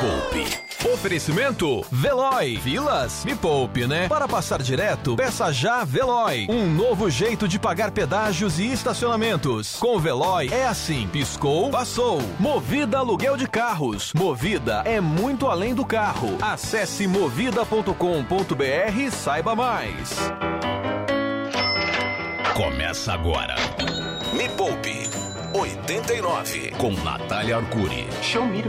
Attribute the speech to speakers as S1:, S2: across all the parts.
S1: Poupe. Oferecimento Veloy. Filas? Me poupe, né? Para passar direto, peça já Veloy. Um novo jeito de pagar pedágios e estacionamentos. Com Veloy é assim: piscou, passou. Movida aluguel de carros. Movida é muito além do carro. Acesse movida.com.br e saiba mais. Começa agora. Me poupe 89 com Natália Arcuri.
S2: Show me.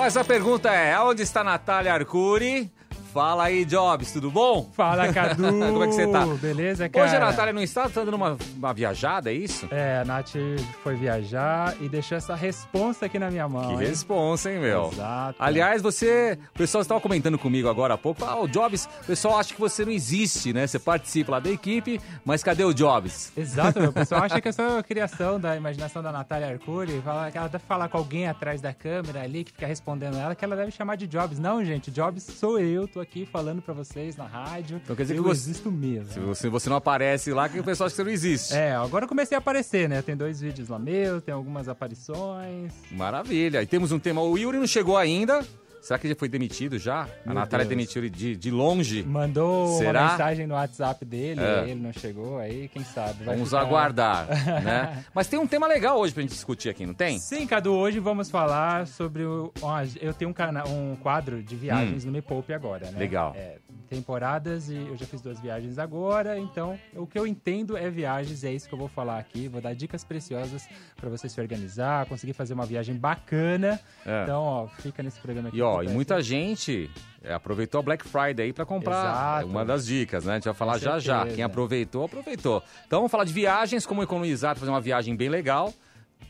S3: Mas a pergunta é: onde está Natália Arcuri? Fala aí, Jobs, tudo bom?
S4: Fala, Cadu!
S3: Como é que você tá?
S4: Beleza, cara?
S3: Hoje a Natália não está, tá dando uma, uma viajada, é isso?
S4: É, a Nath foi viajar e deixou essa responsa aqui na minha mão.
S3: Que
S4: hein?
S3: responsa, hein, meu?
S4: Exato.
S3: Aliás, você. O pessoal estava comentando comigo agora há pouco. Ah, o Jobs, o pessoal acha que você não existe, né? Você participa lá da equipe, mas cadê o Jobs?
S4: Exato, meu. O pessoal acha que eu sou criação da imaginação da Natália Arcuri. Fala que ela deve falar com alguém atrás da câmera ali que fica respondendo ela, que ela deve chamar de Jobs. Não, gente, Jobs sou eu, tô aqui falando pra vocês na rádio.
S3: Então quer dizer
S4: eu
S3: que você-
S4: existo mesmo.
S3: Se você, você não aparece lá, que o pessoal acha que você não existe.
S4: É, agora eu comecei a aparecer, né? Tem dois vídeos lá meus, tem algumas aparições.
S3: Maravilha. E temos um tema. O Yuri não chegou ainda. Será que já foi demitido já? a
S4: Meu
S3: Natália
S4: Deus.
S3: demitiu ele de, de longe.
S4: Mandou
S3: Será?
S4: uma mensagem no WhatsApp dele,
S3: É.
S4: ele não chegou, aí quem sabe.
S3: Vamos
S4: ficar-
S3: aguardar, né? Mas tem um tema legal hoje pra gente discutir aqui, não tem?
S4: Sim, Cadu, hoje vamos falar sobre o. eu tenho um, cana... um quadro de viagens no Me Poupe agora, né?
S3: Hum. Legal.
S4: É, temporadas e eu já fiz duas viagens agora, então o que eu entendo é viagens, é isso que eu vou falar aqui. Vou dar dicas preciosas pra você se organizar, conseguir fazer uma viagem bacana.
S3: É.
S4: Então, ó, fica nesse programa aqui.
S3: E ó,
S4: que
S3: e muita
S4: ser-
S3: gente é, aproveitou a Black Friday aí pra comprar.
S4: Exato.
S3: É uma das dicas, né? A gente vai falar já já. Quem aproveitou, aproveitou. Então vamos falar de viagens, como economizar pra fazer uma viagem bem legal.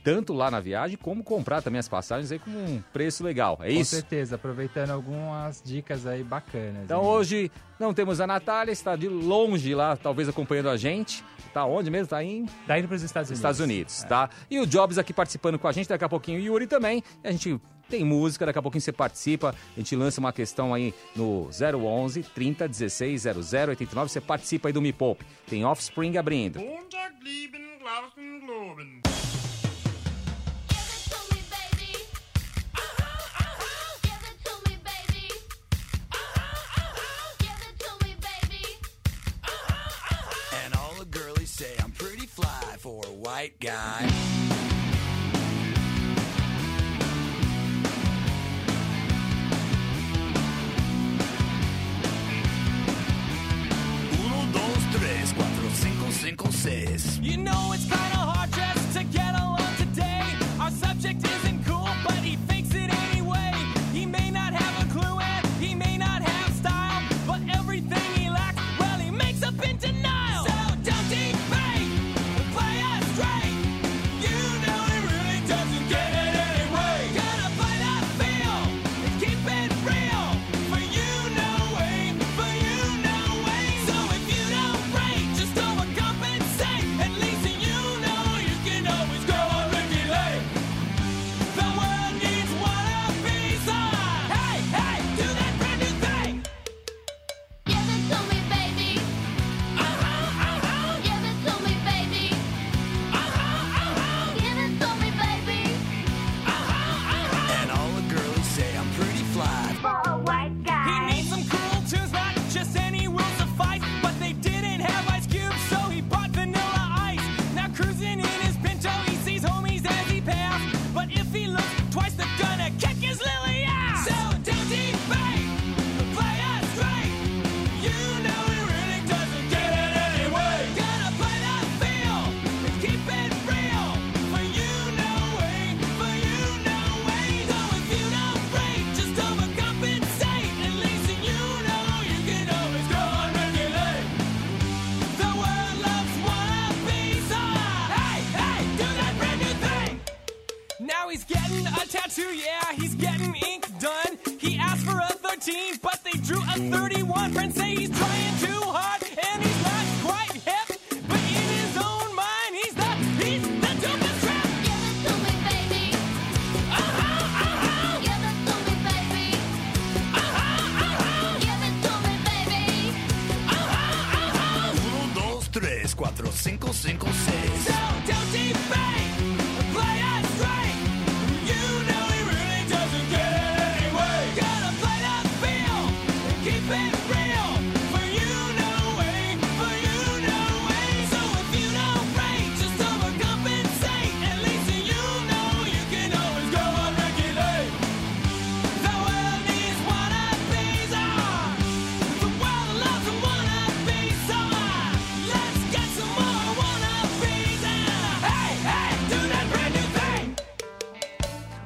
S3: Tanto lá na viagem, como comprar também as passagens aí com um preço legal. É
S4: Com
S3: isso?
S4: certeza, aproveitando algumas dicas aí bacanas.
S3: Então
S4: hein?
S3: hoje não temos a Natália, está de longe lá, talvez acompanhando a gente. Tá onde mesmo? Tá em
S4: Tá indo pros Estados Unidos.
S3: Estados Unidos, tá? E o Jobs aqui participando com a gente, daqui a pouquinho o Yuri também. E a gente tem música, daqui a pouquinho você participa, a gente lança uma questão aí no 011 30 16 00 89, você participa aí do Me Poupe. Tem Offspring abrindo.
S5: Glauben, Globen.
S6: For a white guy. Uno, dos, tres, cuatro, cinco, cinco, seis.
S7: You know it's kinda hard to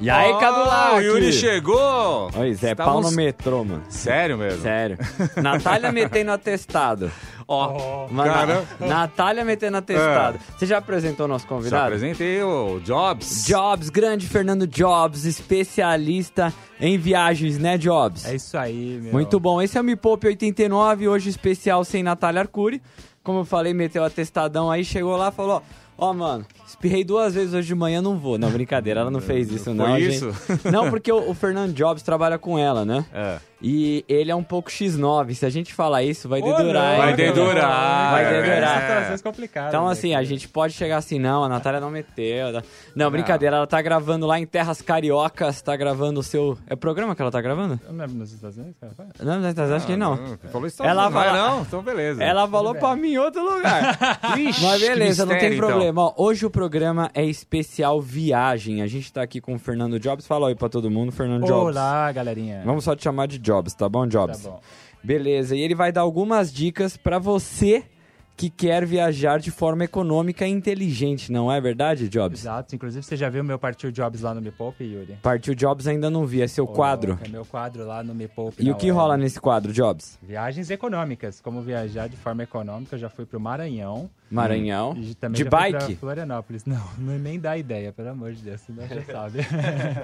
S2: E aí,
S3: Ó,
S2: Cadulac?
S3: O Yuri chegou!
S2: Oi, Zé
S3: Estávamos-
S2: Pau no metrô, mano.
S3: Sério mesmo?
S2: Sério. Natália metendo atestado.
S3: Ó,
S2: Mano,
S3: cara,
S2: Natália metendo atestado. Você já apresentou o nosso
S3: já
S2: convidado?
S3: apresentei o Jobs.
S2: Jobs, grande Fernando Jobs, especialista em viagens, né, Jobs?
S4: É isso aí, meu.
S2: Muito bom. Esse é o Me Poupe 89, hoje especial sem Natália Arcuri. Como eu falei, meteu atestadão aí, chegou lá e falou: Ó, mano, espirrei duas vezes hoje de manhã, não vou. Não, brincadeira, ela não fez isso,
S3: Foi
S2: não.
S3: isso?
S2: gente. Não, porque o, o Fernando Jobs trabalha com ela, né?
S3: É.
S2: E ele é um pouco X9. Se a gente falar isso, vai dedurar.
S4: não,
S2: hein?
S3: Vai dedurar.
S2: Vai
S3: é.
S2: dedurar.
S4: Situações complicadas.
S2: Então,
S4: né,
S2: assim, a gente pode chegar assim, não, a Natália não meteu. tá? Não, brincadeira, ela tá gravando lá em Terras Cariocas, tá gravando o seu. É programa que ela tá gravando?
S4: Não é nos Estados Unidos, cara?
S2: Não, não, acho que não.
S3: Hum, Falou isso
S2: Ela
S3: não vai não? Então beleza.
S2: Ela falou pra mim em outro lugar.
S3: Ixi,
S2: Mas beleza, não tem
S3: mistério, então.
S2: problema. Ó, hoje o programa é especial viagem. A gente tá aqui com o Fernando Jobs. Fala oi pra todo mundo, Fernando Jobs.
S4: Olá, galerinha.
S2: Vamos só te chamar de Jobs, tá bom,
S4: Tá
S2: Jobs?
S4: bom.
S2: Beleza, e ele vai dar algumas dicas pra você que quer viajar de forma econômica e inteligente, não é verdade, Jobs?
S4: Exato. Inclusive, você já viu meu Partiu Jobs lá no Me Poupe, Yuri?
S2: Partiu Jobs ainda não vi, é seu quadro.
S4: É meu quadro lá no Me Poupe.
S2: E o que
S4: web.
S2: rola nesse quadro, Jobs?
S4: Viagens econômicas. Como viajar de forma econômica. Eu já fui pro Maranhão.
S2: Maranhão.
S4: E
S2: De bike?
S4: Florianópolis. Não, não nem dá ideia, pelo amor de Deus, senão já sabe.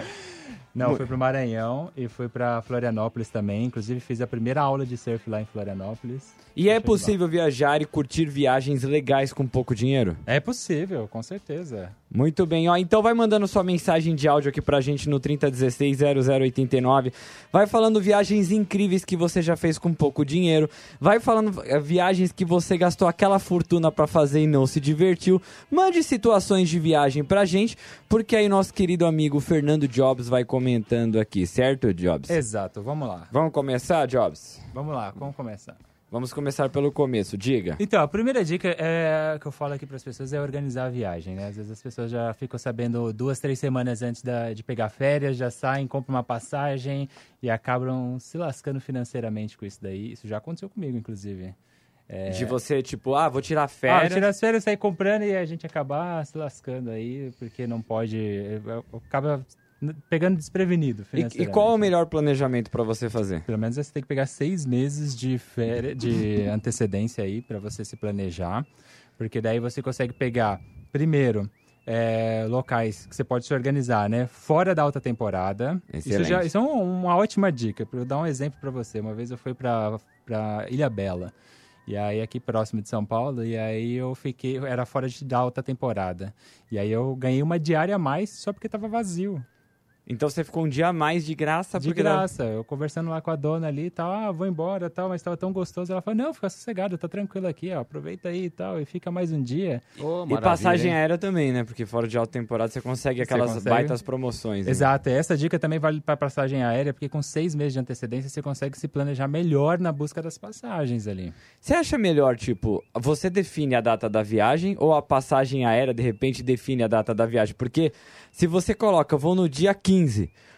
S4: não, fui pro Maranhão e fui pra Florianópolis também. Inclusive fiz a primeira aula de surf lá em Florianópolis.
S2: E é possível viajar e curtir viagens legais com pouco dinheiro?
S4: É possível, com certeza.
S2: Muito bem, ó. Então vai mandando sua mensagem de áudio aqui pra gente no 3016-0089. Vai falando viagens incríveis que você já fez com pouco dinheiro. Vai falando eh, viagens que você gastou aquela fortuna pra fazer e não se divertiu. Mande situações de viagem pra gente, porque aí nosso querido amigo Fernando Jobs vai comentando aqui, certo, Jobs?
S4: Exato, vamos lá.
S2: Vamos começar, Jobs?
S4: Vamos lá, vamos começar.
S2: Vamos começar pelo começo, diga.
S4: Então, a primeira dica é, que eu falo aqui para as pessoas é organizar a viagem, né? Às vezes as pessoas já ficam sabendo duas, três semanas antes da- de pegar férias, já saem, compram uma passagem e acabam se lascando financeiramente com isso daí. Isso já aconteceu comigo, inclusive. É,
S2: De você, tipo, ah, vou tirar
S4: ah,
S2: férias.
S4: tirar as férias, sair comprando e a gente acabar se lascando aí, porque não pode... Acaba pegando desprevenido
S2: E, e qual é o melhor planejamento pra você fazer?
S4: Pelo menos você tem que pegar seis meses de, férias, de antecedência aí para você se planejar, porque daí você consegue pegar, primeiro, é, locais que você pode se organizar, né? Fora da alta temporada. Isso, já, isso é um- uma ótima dica. Eu dar um exemplo para você. Uma vez eu fui para Ilha Bela. E aí, aqui próximo de São Paulo, e aí eu fiquei, era fora de, da alta temporada. E aí eu ganhei uma diária a mais só porque tava vazio.
S2: Então você ficou um dia a mais de graça
S4: De
S2: porque
S4: graça, eu conversando lá com a dona ali e tal, ah, vou embora e tal, mas tava tão gostoso. Ela falou, não, fica sossegado, tá tranquilo aqui, ó, aproveita aí e tal, e fica mais um dia.
S3: Ô,
S2: E passagem
S3: hein?
S2: aérea também, né? Porque fora de alta temporada você consegue aquelas
S4: consegue.
S2: baitas promoções. né?
S4: Exato, e essa dica também vale para passagem aérea, porque com seis meses de antecedência você consegue se planejar melhor na busca das passagens ali.
S2: Você acha melhor, tipo, você define a data da viagem ou a passagem aérea, de repente, define a data da viagem? Porque se você coloca, eu vou no dia 15,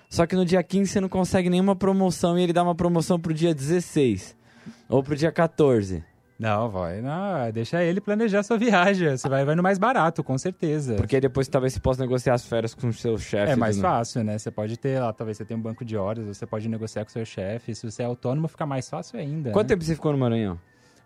S2: só que no dia 15 você não consegue nenhuma promoção e ele dá uma promoção pro dia 16 ou pro dia 14.
S4: Não, vai, não, deixa ele planejar sua viagem, você vai, vai no mais barato, com certeza.
S2: Porque depois talvez você possa negociar as férias com o seu chefe.
S4: É mais fácil, né? Você pode ter lá, talvez você tenha um banco de horas, você pode negociar com seu chefe. Se você é autônomo, fica mais fácil ainda.
S2: Quanto
S4: né?
S2: tempo você ficou no Maranhão?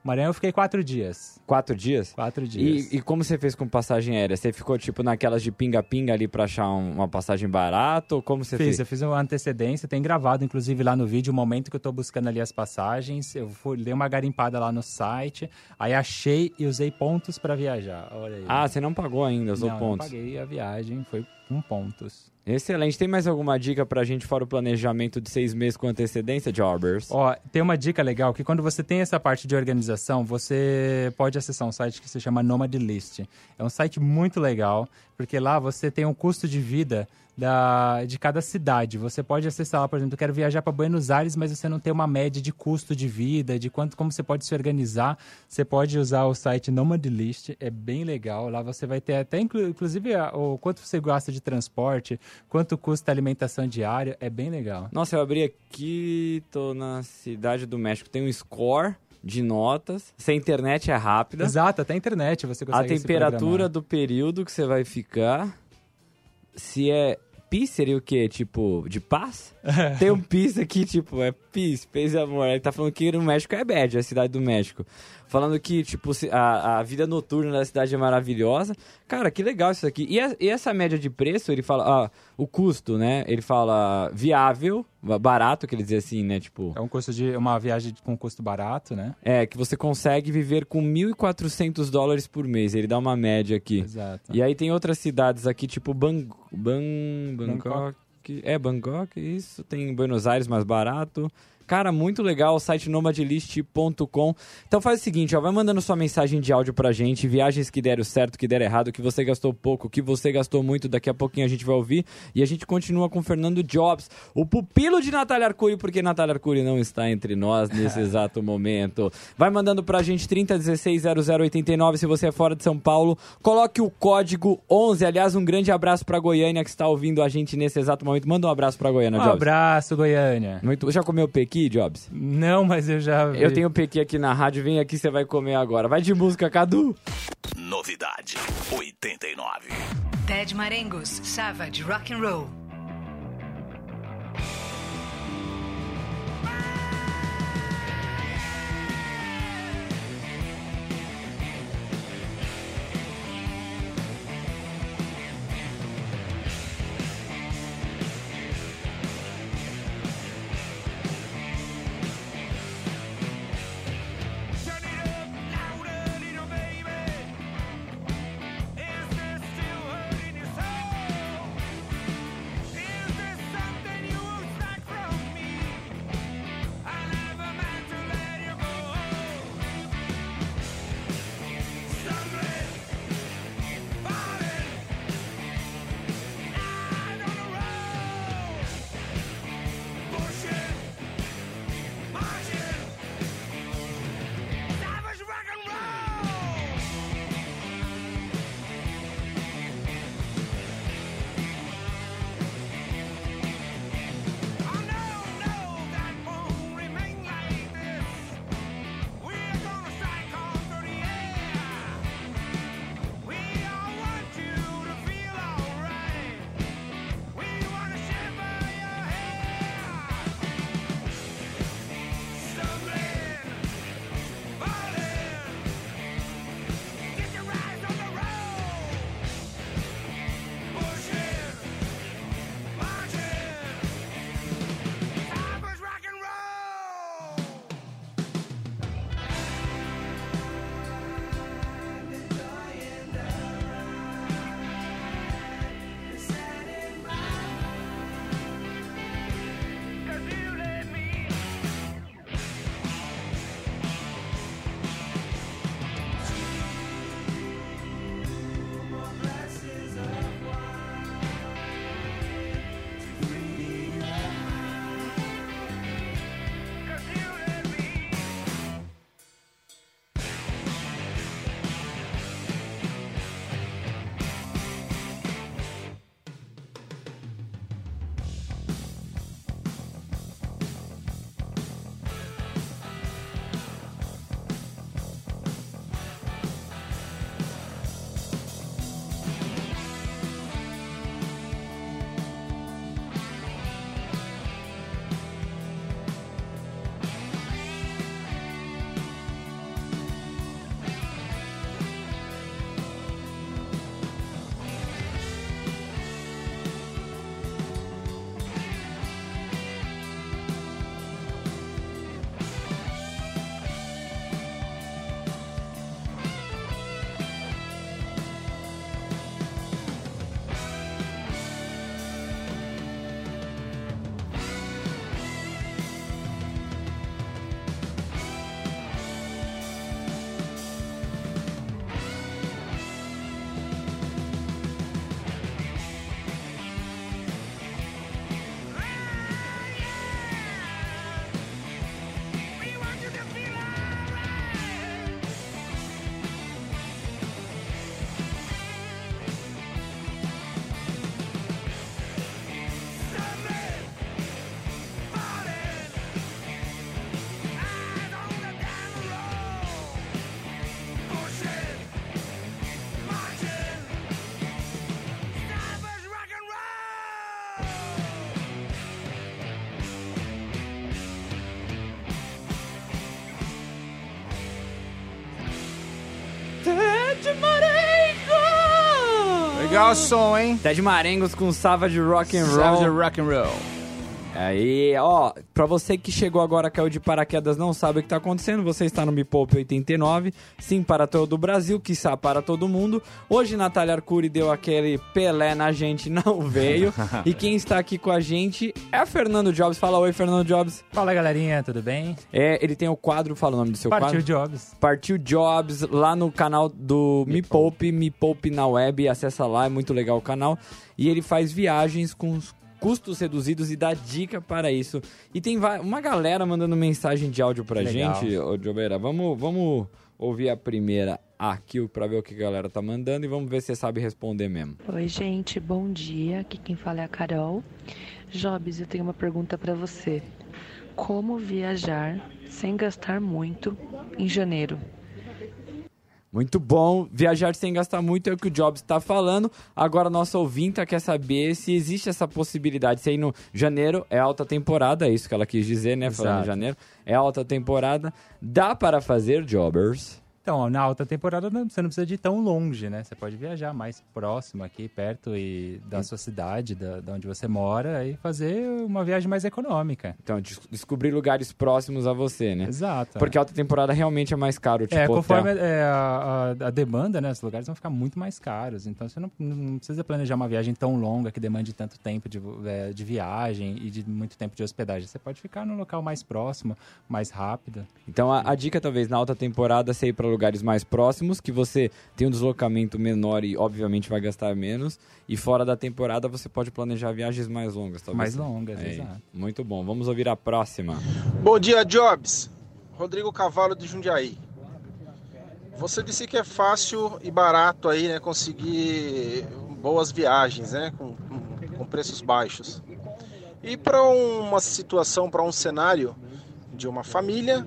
S4: Maranhão eu fiquei quatro dias.
S2: Quatro dias?
S4: Quatro dias.
S2: E, e como você fez com passagem aérea? Você ficou, tipo, naquelas de pinga-pinga ali pra achar um- uma passagem barata? Ou como você
S4: Fiz,
S2: fez?
S4: eu fiz uma antecedência, tem gravado inclusive lá no vídeo o momento que eu tô buscando ali as passagens. Eu fui, dei uma garimpada lá no site, aí achei e usei pontos para viajar. Olha aí.
S2: Ah, você não pagou ainda, usou
S4: não,
S2: pontos.
S4: Não paguei a viagem, foi com pontos.
S2: Excelente. Tem mais alguma dica pra gente fora o planejamento de seis meses com antecedência, Jobbers?
S4: Ó, tem uma dica legal que quando você tem essa parte de organização, você pode acessar um site que se chama Nomad List. É um site muito legal, porque lá você tem um custo de vida da, de cada cidade. Você pode acessar lá, por exemplo, eu quero viajar para Buenos Aires, mas você não tem uma média de custo de vida, de quanto como você pode se organizar. Você pode usar o site Nomad List, é bem legal. Lá você vai ter até inclu- inclusive o quanto você gasta de transporte, quanto custa a alimentação diária, é bem legal.
S2: Nossa, eu abri aqui, tô na cidade do México. Tem um score de notas. Se a internet é rápida.
S4: Exato, até a internet você
S2: A
S4: consegue se
S2: temperatura do período que você vai ficar. Se é peace seria o quê? Tipo, de paz? Tem um peace aqui, tipo, é peace, paz e amor. Ele tá falando que no México é bad, é a cidade do México. Falando que, tipo, a, a vida noturna da cidade é maravilhosa. Cara, que legal isso aqui. E, a- e essa média de preço, ele fala, ah, o custo, né? Ele fala viável, ba- barato, que ele diz assim, né? Tipo,
S4: É um custo de uma viagem com custo barato, né?
S2: é, que você consegue viver com 1.400 dólares por mês. Ele dá uma média aqui.
S4: Exato.
S2: E aí tem outras cidades aqui, tipo Bang, Bang, Bangkok.
S4: Bangkok.
S2: É, Bangkok, isso. Tem Buenos Aires mais barato. Cara, muito legal, o site nomadlist.com. Então faz o seguinte, ó, vai mandando sua mensagem de áudio pra gente, viagens que deram certo, que deram errado, que você gastou pouco, que você gastou muito, daqui a pouquinho a gente vai ouvir. E a gente continua com o Fernando Jobs, o pupilo de Natália Arcuri, porque Natália Arcuri não está entre nós nesse exato momento. Vai mandando pra gente 30160089 se você é fora de São Paulo. Coloque o código 11. Aliás, um grande abraço pra Goiânia que está ouvindo a gente nesse exato momento. Manda um abraço pra Goiânia,
S4: Um
S2: Jobs.
S4: abraço, Goiânia.
S2: Muito... Já comeu pequi, Jobs?
S4: Não, mas eu já vi.
S2: Eu tenho pequi aqui na rádio, vem aqui, você vai comer agora. Vai de música, Cadu.
S6: Novidade 89.
S8: Ted Marengos, Savage Rock and Roll.
S3: Som, hein?
S2: Ted Marengos com Savage Rock and Roll.
S3: Savage Rock and Roll.
S2: Aí, ó, pra você que chegou agora, caiu de paraquedas, não sabe o que tá acontecendo, você está no Me Poupe 89, sim para todo o Brasil, quiçá para todo mundo. Hoje, Natália Arcuri deu aquele Pelé na gente, não veio. e quem está aqui com a gente é Fernando Jobs. Fala oi, Fernando Jobs.
S4: Fala galerinha, tudo bem?
S2: É, ele tem o quadro, fala o nome do seu
S4: Partiu
S2: quadro.
S4: Jobs.
S2: Partiu Jobs lá no canal do Me, Poupe, Me Poupe na web, acessa lá, é muito legal o canal. E ele faz viagens com os custos reduzidos e dá dica para isso. E tem uma galera mandando mensagem de áudio pra
S4: Legal.
S2: gente, ô Jobeira. Vamos, vamos ouvir a primeira aqui pra ver o que a galera tá mandando e vamos ver se você sabe responder mesmo.
S9: Oi, gente, bom dia. Aqui quem fala é a Carol. Jobs, eu tenho uma pergunta para você. Como viajar sem gastar muito em janeiro?
S2: Muito bom. Viajar sem gastar muito é o que o Jobs está falando. Agora, nossa ouvinta quer saber se existe essa possibilidade. Se aí no janeiro é alta temporada, é isso que ela quis dizer, né? Falando em
S4: Exato.
S2: janeiro. É alta temporada. Dá para fazer Jobbers?
S4: Então, na alta temporada você não precisa de ir tão longe, né? Você pode viajar mais próximo aqui, perto e da sua cidade, da, da onde você mora, e fazer uma viagem mais econômica.
S2: Então, des- descobrir lugares próximos a você, né?
S4: Exato.
S2: Porque alta temporada realmente é mais caro, tipo
S4: é, conforme é, a, a- a demanda, né? Os lugares vão ficar muito mais caros. Então você não, não precisa planejar uma viagem tão longa que demande tanto tempo de, é, de viagem e de muito tempo de hospedagem. Você pode ficar num local mais próximo, mais rápido.
S2: Então a, a dica talvez na alta temporada você ir para lugares mais próximos, que você tem um deslocamento menor e obviamente vai gastar menos. E fora da temporada você pode planejar viagens mais longas, talvez.
S4: Mais longas,
S2: É,
S4: exato.
S2: Muito bom. Vamos ouvir a próxima.
S10: Bom dia, Jobs. Rodrigo Cavalo de Jundiaí. Você disse que é fácil e barato aí, né, conseguir boas viagens, né, com, com- preços baixos. E para uma situação, para um cenário de uma família,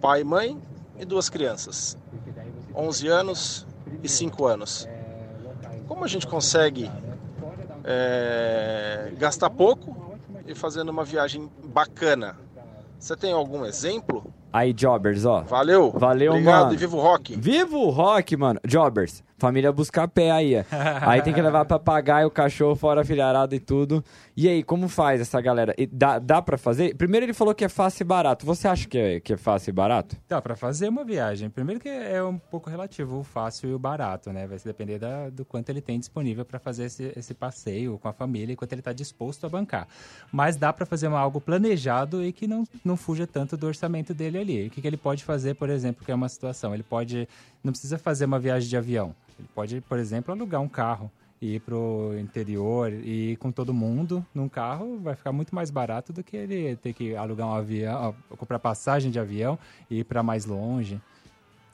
S10: pai, mãe e duas crianças, 11 anos e 5 anos. Como a gente consegue é, gastar pouco e fazendo uma viagem bacana? Você tem algum exemplo?
S2: Aí, Jobbers, ó.
S10: Valeu.
S2: Valeu,
S10: Obrigado
S2: mano.
S10: e viva o rock.
S2: Viva o rock, mano. Jobbers, família buscar pé aí. aí tem que levar papagaio, o cachorro, fora a filharada e tudo. E aí, como faz essa galera? E dá, dá pra fazer? Primeiro ele falou que é fácil e barato. Você acha que é, que é fácil e barato?
S4: Dá para fazer uma viagem. Primeiro que é um pouco relativo o fácil e o barato, né? Vai se depender da- do quanto ele tem disponível para fazer esse, esse passeio com a família e quanto ele está disposto a bancar. Mas dá para fazer uma- algo planejado e que não, não fuja tanto do orçamento dele ali. O que, que ele pode fazer, por exemplo, que é uma situação? Ele pode... Não precisa fazer uma viagem de avião. Ele pode, por exemplo, alugar um carro e ir pro interior e ir com todo mundo num carro vai ficar muito mais barato do que ele ter que alugar um avião, comprar passagem de avião e ir para mais longe.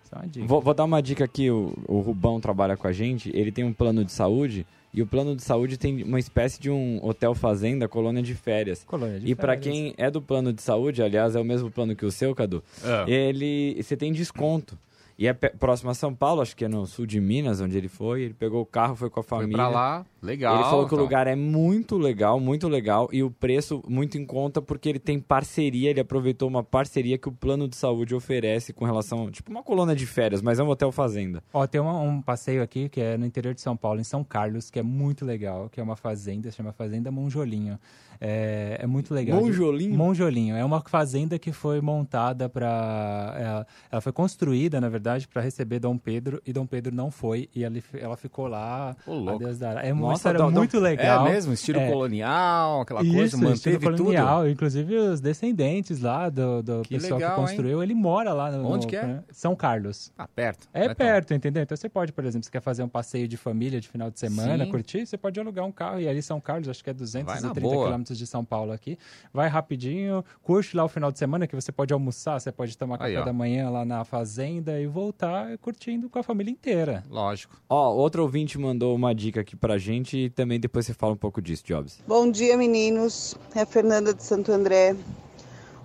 S4: Isso é uma dica.
S2: Vou, vou dar uma dica aqui, o, o Rubão trabalha com a gente, ele tem um plano de saúde, e o plano de saúde tem uma espécie de um hotel fazenda, colônia de férias.
S4: Colônia de
S2: e pra
S4: férias.
S2: quem é do plano de saúde, aliás, é o mesmo plano que o seu, Cadu,
S3: Ah.
S2: ele você tem desconto. E é próximo a São Paulo, acho que é no sul de Minas, onde ele foi. Ele pegou o carro, foi com a
S3: Foi
S2: família.
S3: pra lá, legal.
S2: Ele falou que o
S3: então.
S2: lugar é muito legal, muito legal, e o preço muito em conta porque ele tem parceria, ele aproveitou uma parceria que o plano de saúde oferece com relação, tipo uma colônia de férias, mas é um hotel fazenda.
S4: Ó, tem uma- um passeio aqui que é no interior de São Paulo, em São Carlos, que é muito legal, que é uma fazenda, se chama Fazenda Monjolinho. É, é muito legal. de-
S2: Monjolinho?
S4: Monjolinho. É uma fazenda que foi montada para. Ela, ela foi construída, na verdade, para receber Dom Pedro, e Dom Pedro não foi, e ela, ela ficou lá.
S3: Ô, louco.
S4: a Deus dará. É uma
S2: Nossa, Dom-
S4: muito legal.
S3: É mesmo? Estilo
S4: É.
S3: colonial, aquela coisa,
S4: Isso, estilo
S3: manteve tudo.
S4: colonial. Inclusive os descendentes lá do, do
S3: Que
S4: pessoal
S3: legal,
S4: que construiu, ele mora lá no.
S3: Onde
S4: no-
S3: que é?
S4: São Carlos.
S3: Ah, perto.
S4: É
S3: Então,
S4: perto, entendeu? Então você pode, por exemplo, se quer fazer um passeio de família de final de semana,
S3: Sim.
S4: curtir, você pode alugar um carro e ali São Carlos, acho que é
S3: Vai
S4: 230
S3: na boa.
S4: quilômetros de São Paulo aqui. Vai rapidinho, curte lá o final de semana que você pode almoçar, você pode tomar
S3: Aí,
S4: café
S3: ó.
S4: da manhã lá na fazenda e voltar curtindo com a família inteira.
S3: Lógico.
S2: Ó, outro ouvinte mandou uma dica aqui pra gente e também depois você fala um pouco disso, Jobs.
S11: Bom dia, meninos. É a Fernanda de Santo André.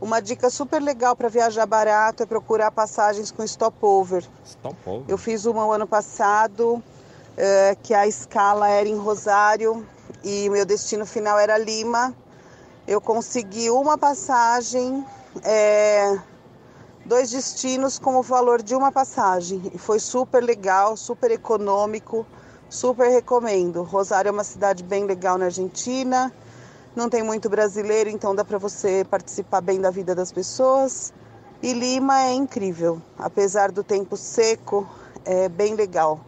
S11: Uma dica super legal para viajar barato é procurar passagens com stopover.
S2: Stop
S11: Eu fiz uma o ano passado, eh, que a escala era em Rosário e meu destino final era Lima. Eu consegui uma passagem eh, dois destinos com o valor de uma passagem. E foi super legal, super econômico, super recomendo. Rosário é uma cidade bem legal na Argentina, não tem muito brasileiro, então dá para você participar bem da vida das pessoas. E Lima é incrível, apesar do tempo seco, é bem legal.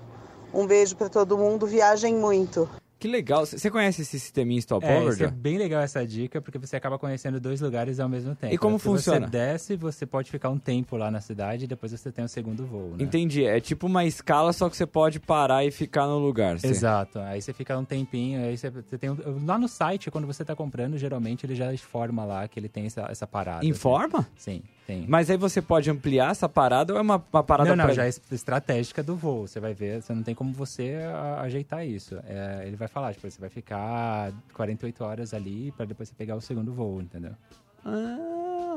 S11: Um beijo para todo mundo, viajem muito.
S2: Que legal. Você conhece esse sisteminha
S4: É,
S2: stopover?
S4: isso é bem legal essa dica, porque você acaba conhecendo dois lugares ao mesmo tempo.
S2: E como
S4: Se
S2: funciona?
S4: você desce, você pode ficar um tempo lá na cidade e depois você tem o segundo voo, né?
S2: Entendi. É tipo uma escala, só que você pode parar e ficar no lugar. Você-
S4: Exato. Aí você fica um tempinho, aí você, você tem... um- Lá no site, quando você tá comprando, geralmente ele já informa lá que ele tem essa, essa parada.
S2: Informa?
S4: Sim, tem.
S2: Mas aí você pode ampliar essa parada ou é uma, uma parada
S4: não, não,
S2: pra-
S4: já é es- estratégica do voo. Você vai ver, você não tem como você ajeitar isso. É, ele vai falar, tipo, você vai ficar 48 horas ali pra depois você pegar o segundo voo, entendeu?
S2: Ah,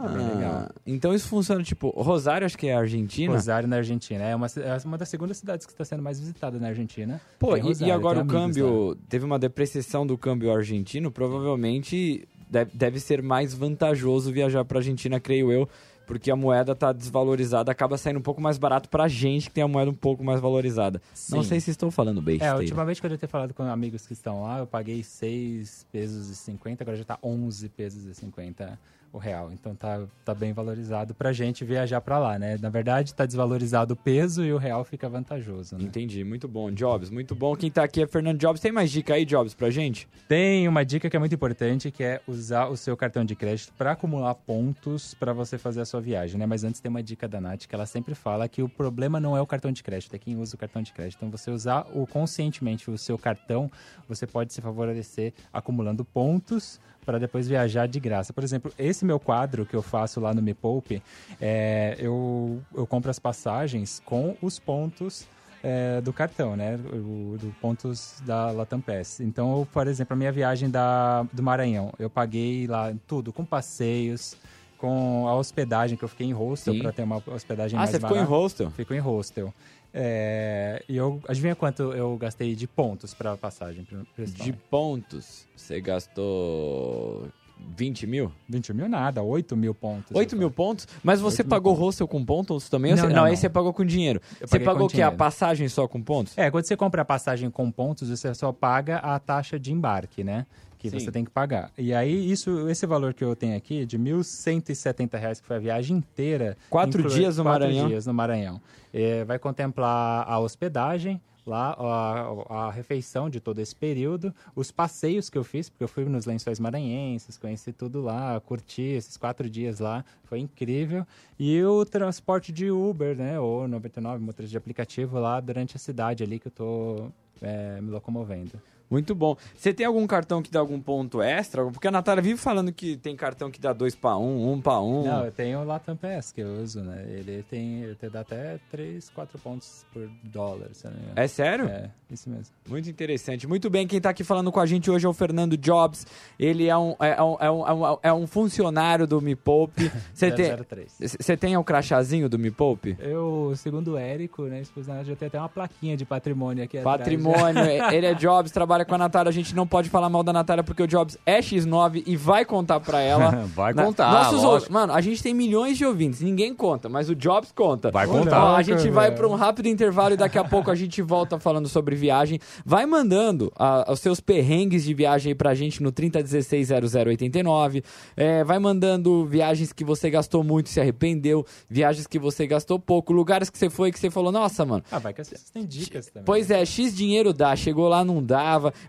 S4: É.
S2: Então isso funciona tipo. Rosário, acho que é Argentina.
S4: Rosário na Argentina. É uma, é uma das segundas cidades que está sendo mais visitada na Argentina.
S2: Pô, e- e,
S4: Rosário,
S2: agora o câmbio. Teve uma depreciação do câmbio argentino. Provavelmente deve, deve ser mais vantajoso viajar pra Argentina, creio eu. Porque a moeda tá desvalorizada, acaba saindo um pouco mais barato pra gente que tem a moeda um pouco mais valorizada. Não
S4: Sim.
S2: sei se estou falando
S4: É,
S2: besteira.
S4: a última vez que eu já ter falado com amigos que estão lá, eu paguei 6 pesos e 50, agora já tá 11 pesos e 50 o real. Então tá, tá bem valorizado pra gente viajar pra lá, né? Na verdade, tá desvalorizado o peso e o real fica vantajoso, né?
S2: Entendi, muito bom. Jobs, muito bom. Quem tá aqui é Fernando Jobs. Tem mais dica aí, Jobs, pra gente?
S4: Tem uma dica que é muito importante, que é usar o seu cartão de crédito para acumular pontos para você fazer a sua viagem, né? Mas antes tem uma dica da Nath, que ela sempre fala que o problema não é o cartão de crédito, é quem usa o cartão de crédito. Então, você usar o, conscientemente o seu cartão, você pode se favorecer acumulando pontos para depois viajar de graça. Por exemplo, esse meu quadro que eu faço lá no Me Poupe, é, eu, eu compro as passagens com os pontos é, do cartão, né? Do pontos da Latam Pass. Então, por exemplo, a minha viagem da, do Maranhão, eu paguei lá tudo, com passeios, com a hospedagem, que eu fiquei em hostel para ter uma hospedagem
S2: Ah,
S4: mais
S2: você ficou em
S4: barata.
S2: hostel?
S4: Ficou em hostel. É, e eu, adivinha quanto eu gastei de pontos para a passagem? Pra, pra
S2: De pontos, você gastou 20 mil?
S4: 20 mil nada, 8 mil pontos.
S2: 8 mil pontos? Mas você pagou hostel com pontos também?
S4: Não,
S2: você-
S4: não,
S2: não, aí você pagou com dinheiro.
S4: Eu
S2: Você pagou o quê? A passagem só com pontos?
S4: É, quando você compra a passagem com pontos, você só paga a taxa de embarque, né? Que
S2: Sim.
S4: você tem que pagar. E aí, isso, esse valor que eu tenho aqui, de 1.170 reais, que foi a viagem inteira.
S2: Quatro
S4: inclui-
S2: dias no
S4: quatro
S2: Maranhão?
S4: dias no Maranhão. É, vai contemplar a hospedagem, lá a, a refeição de todo esse período, os passeios que eu fiz, porque eu fui nos Lençóis Maranhenses, conheci tudo lá, curti esses quatro dias lá, foi incrível. E o transporte de Uber, né, ou 99, motorista de aplicativo lá durante a cidade ali que eu tô é, me locomovendo.
S2: Muito bom. Você tem algum cartão que dá algum ponto extra? Porque a Natália vive falando que tem cartão que dá 2 para 1, 1 para 1.
S4: Não, eu tenho o Latam Pass que eu uso, né? Ele tem, ele te dá até 3, 4 pontos por dólar, se não me engano.
S2: É sério?
S4: É, isso mesmo.
S2: Muito interessante. Muito bem, quem tá aqui falando com a gente hoje é o Fernando Jobs. Ele é um, é um, é um, é um, é um funcionário do Me Poupe. Você tem,
S4: 003.
S2: você tem o crachazinho do Me Poupe?
S4: Eu, segundo o Érico, né, já tem até uma plaquinha de patrimônio aqui atrás.
S2: Patrimônio, ele é Jobs, trabalha com a Natália. A gente não pode falar mal da Natália porque o Jobs é X9 e vai contar pra ela.
S3: Vai
S2: Na-
S3: contar,
S2: Nossos ouvintes- Mano, a gente tem milhões de ouvintes, ninguém conta, mas o Jobs conta.
S3: Vai
S2: Ó,
S3: contar.
S2: a gente vai pra um rápido intervalo e daqui a pouco a gente volta falando sobre viagem. Vai mandando ah, os seus perrengues de viagem aí pra gente no 30160089. É, vai mandando viagens que você gastou muito e se arrependeu, viagens que você gastou pouco, lugares que você foi que você falou, nossa, mano,
S4: Ah, vai que vocês têm dicas também.
S2: Pois é, X dinheiro dá, chegou lá, não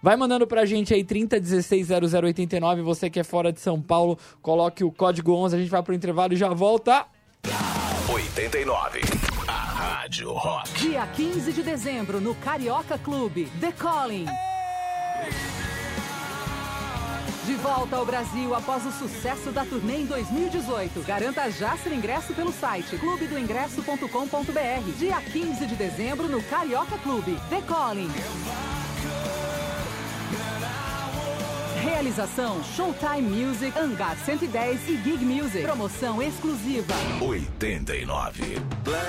S2: Vai mandando pra gente aí 30160089, você que é fora de São Paulo, coloque o código 11, a gente vai pro intervalo e já volta.
S1: 89. A Rádio Rock.
S12: Dia 15 de dezembro, no Carioca Clube, The Calling. De volta ao Brasil após o sucesso da turnê em 2018. Garanta já seu ingresso pelo site clubedoingresso.com.br. Dia 15 de dezembro no Carioca Clube, The Calling. Realização Showtime Music, Hangar 110 e Gig Music. Promoção exclusiva.
S1: 89.
S13: Black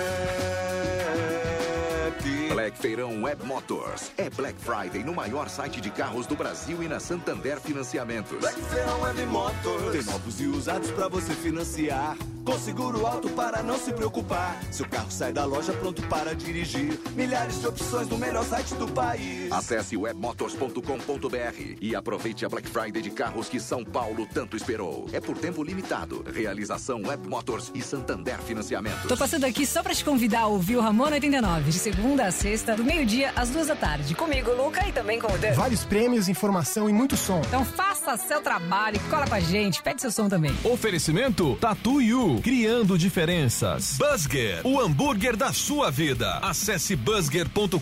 S13: Feirão Web Motors. É Black Friday no maior site de carros do Brasil e na Santander Financiamentos.
S14: Black Feirão Web Motors. Tem novos e usados pra você financiar. Com seguro alto para não se preocupar. Seu carro sai da loja pronto para dirigir. Milhares de opções no melhor site do país.
S13: Acesse webmotors.com.br e aproveite a Black Friday de carros que São Paulo tanto esperou. É por tempo limitado. Realização Web Motors e Santander Financiamentos.
S15: Tô passando aqui só pra te convidar a ouvir o Ramona 89, de segunda a sexta, do meio-dia às duas da tarde. Comigo, Luca, e também com o Dan.
S16: Vários prêmios, informação e muito som.
S15: Então faça seu trabalho, cola com a gente, pede seu som também.
S1: Oferecimento Tatu You, criando diferenças. Busger, o hambúrguer da sua vida. Acesse busger.com.br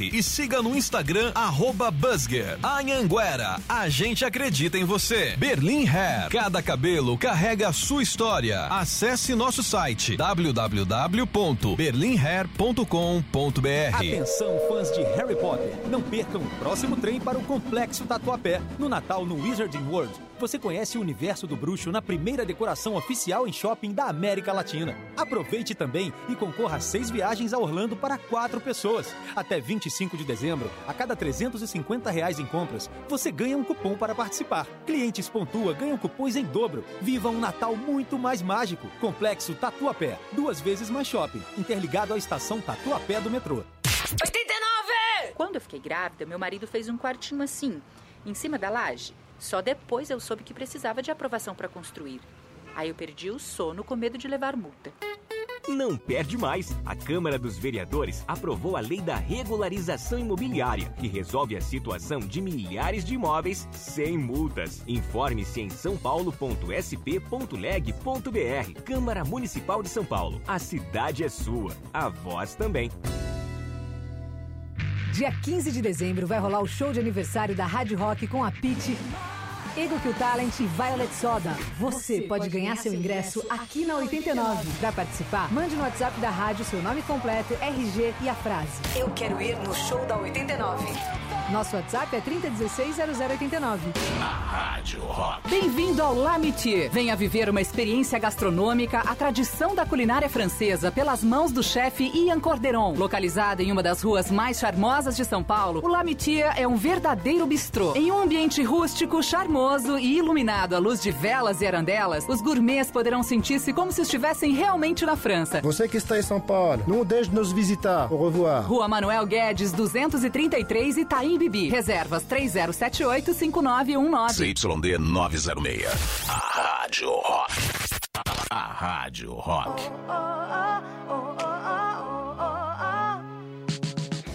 S1: e siga no Instagram arroba Busger. Anhanguera, a gente acredita em você. Berlin Hair, cada cabelo carrega a sua história. Acesse nosso site www.berlinhair.com.br.
S17: Atenção, fãs de Harry Potter. Não percam o próximo trem para o Complexo Tatuapé, no Natal no Wizarding World. Você conhece o universo do bruxo na primeira decoração oficial em shopping da América Latina. Aproveite também e concorra a seis viagens a Orlando para quatro pessoas. Até 25 de dezembro, a cada 350 reais em compras, você ganha um cupom para participar. Clientes Pontua ganham cupons em dobro. Viva um Natal muito mais mágico. Complexo Tatuapé, duas vezes mais shopping, interligado à estação Tatuapé do metrô.
S18: 89! Quando eu fiquei grávida, meu marido fez um quartinho assim, em cima da laje. Só depois eu soube que precisava de aprovação para construir. Aí eu perdi o sono com medo de levar multa.
S19: Não perde mais! A Câmara dos Vereadores aprovou a Lei da Regularização Imobiliária, que resolve a situação de milhares de imóveis sem multas. Informe-se em sãopaulo.sp.leg.br. Câmara Municipal de São Paulo. A cidade é sua, a voz também.
S12: Dia 15 de dezembro vai rolar o show de aniversário da Rádio Rock com a Pete, Ego Kill Talent e Violet Soda. Você pode ganhar seu ingresso aqui na 89. Para participar, mande no WhatsApp da rádio seu nome completo, RG e a frase.
S8: Eu quero ir no show da 89.
S12: Nosso WhatsApp é 3016-0089.
S6: Na Rádio Rock.
S12: Bem-vindo ao Lamitier.
S20: Venha viver uma experiência gastronômica, a tradição da culinária francesa, pelas mãos do chefe Ian Corderon. Localizado em uma das ruas mais charmosas de São Paulo, o Lamitier é um verdadeiro bistrô. Em um ambiente rústico, charmoso e iluminado à luz de velas e arandelas, os gourmets poderão sentir-se como se estivessem realmente na França.
S16: Você que está em São Paulo, não deixe de nos visitar. Au revoir.
S20: Rua Manuel Guedes, 233, Itaim Bibi. Reservas 3078-5919.
S6: CYD 906. A Rádio Rock. A Rádio Rock.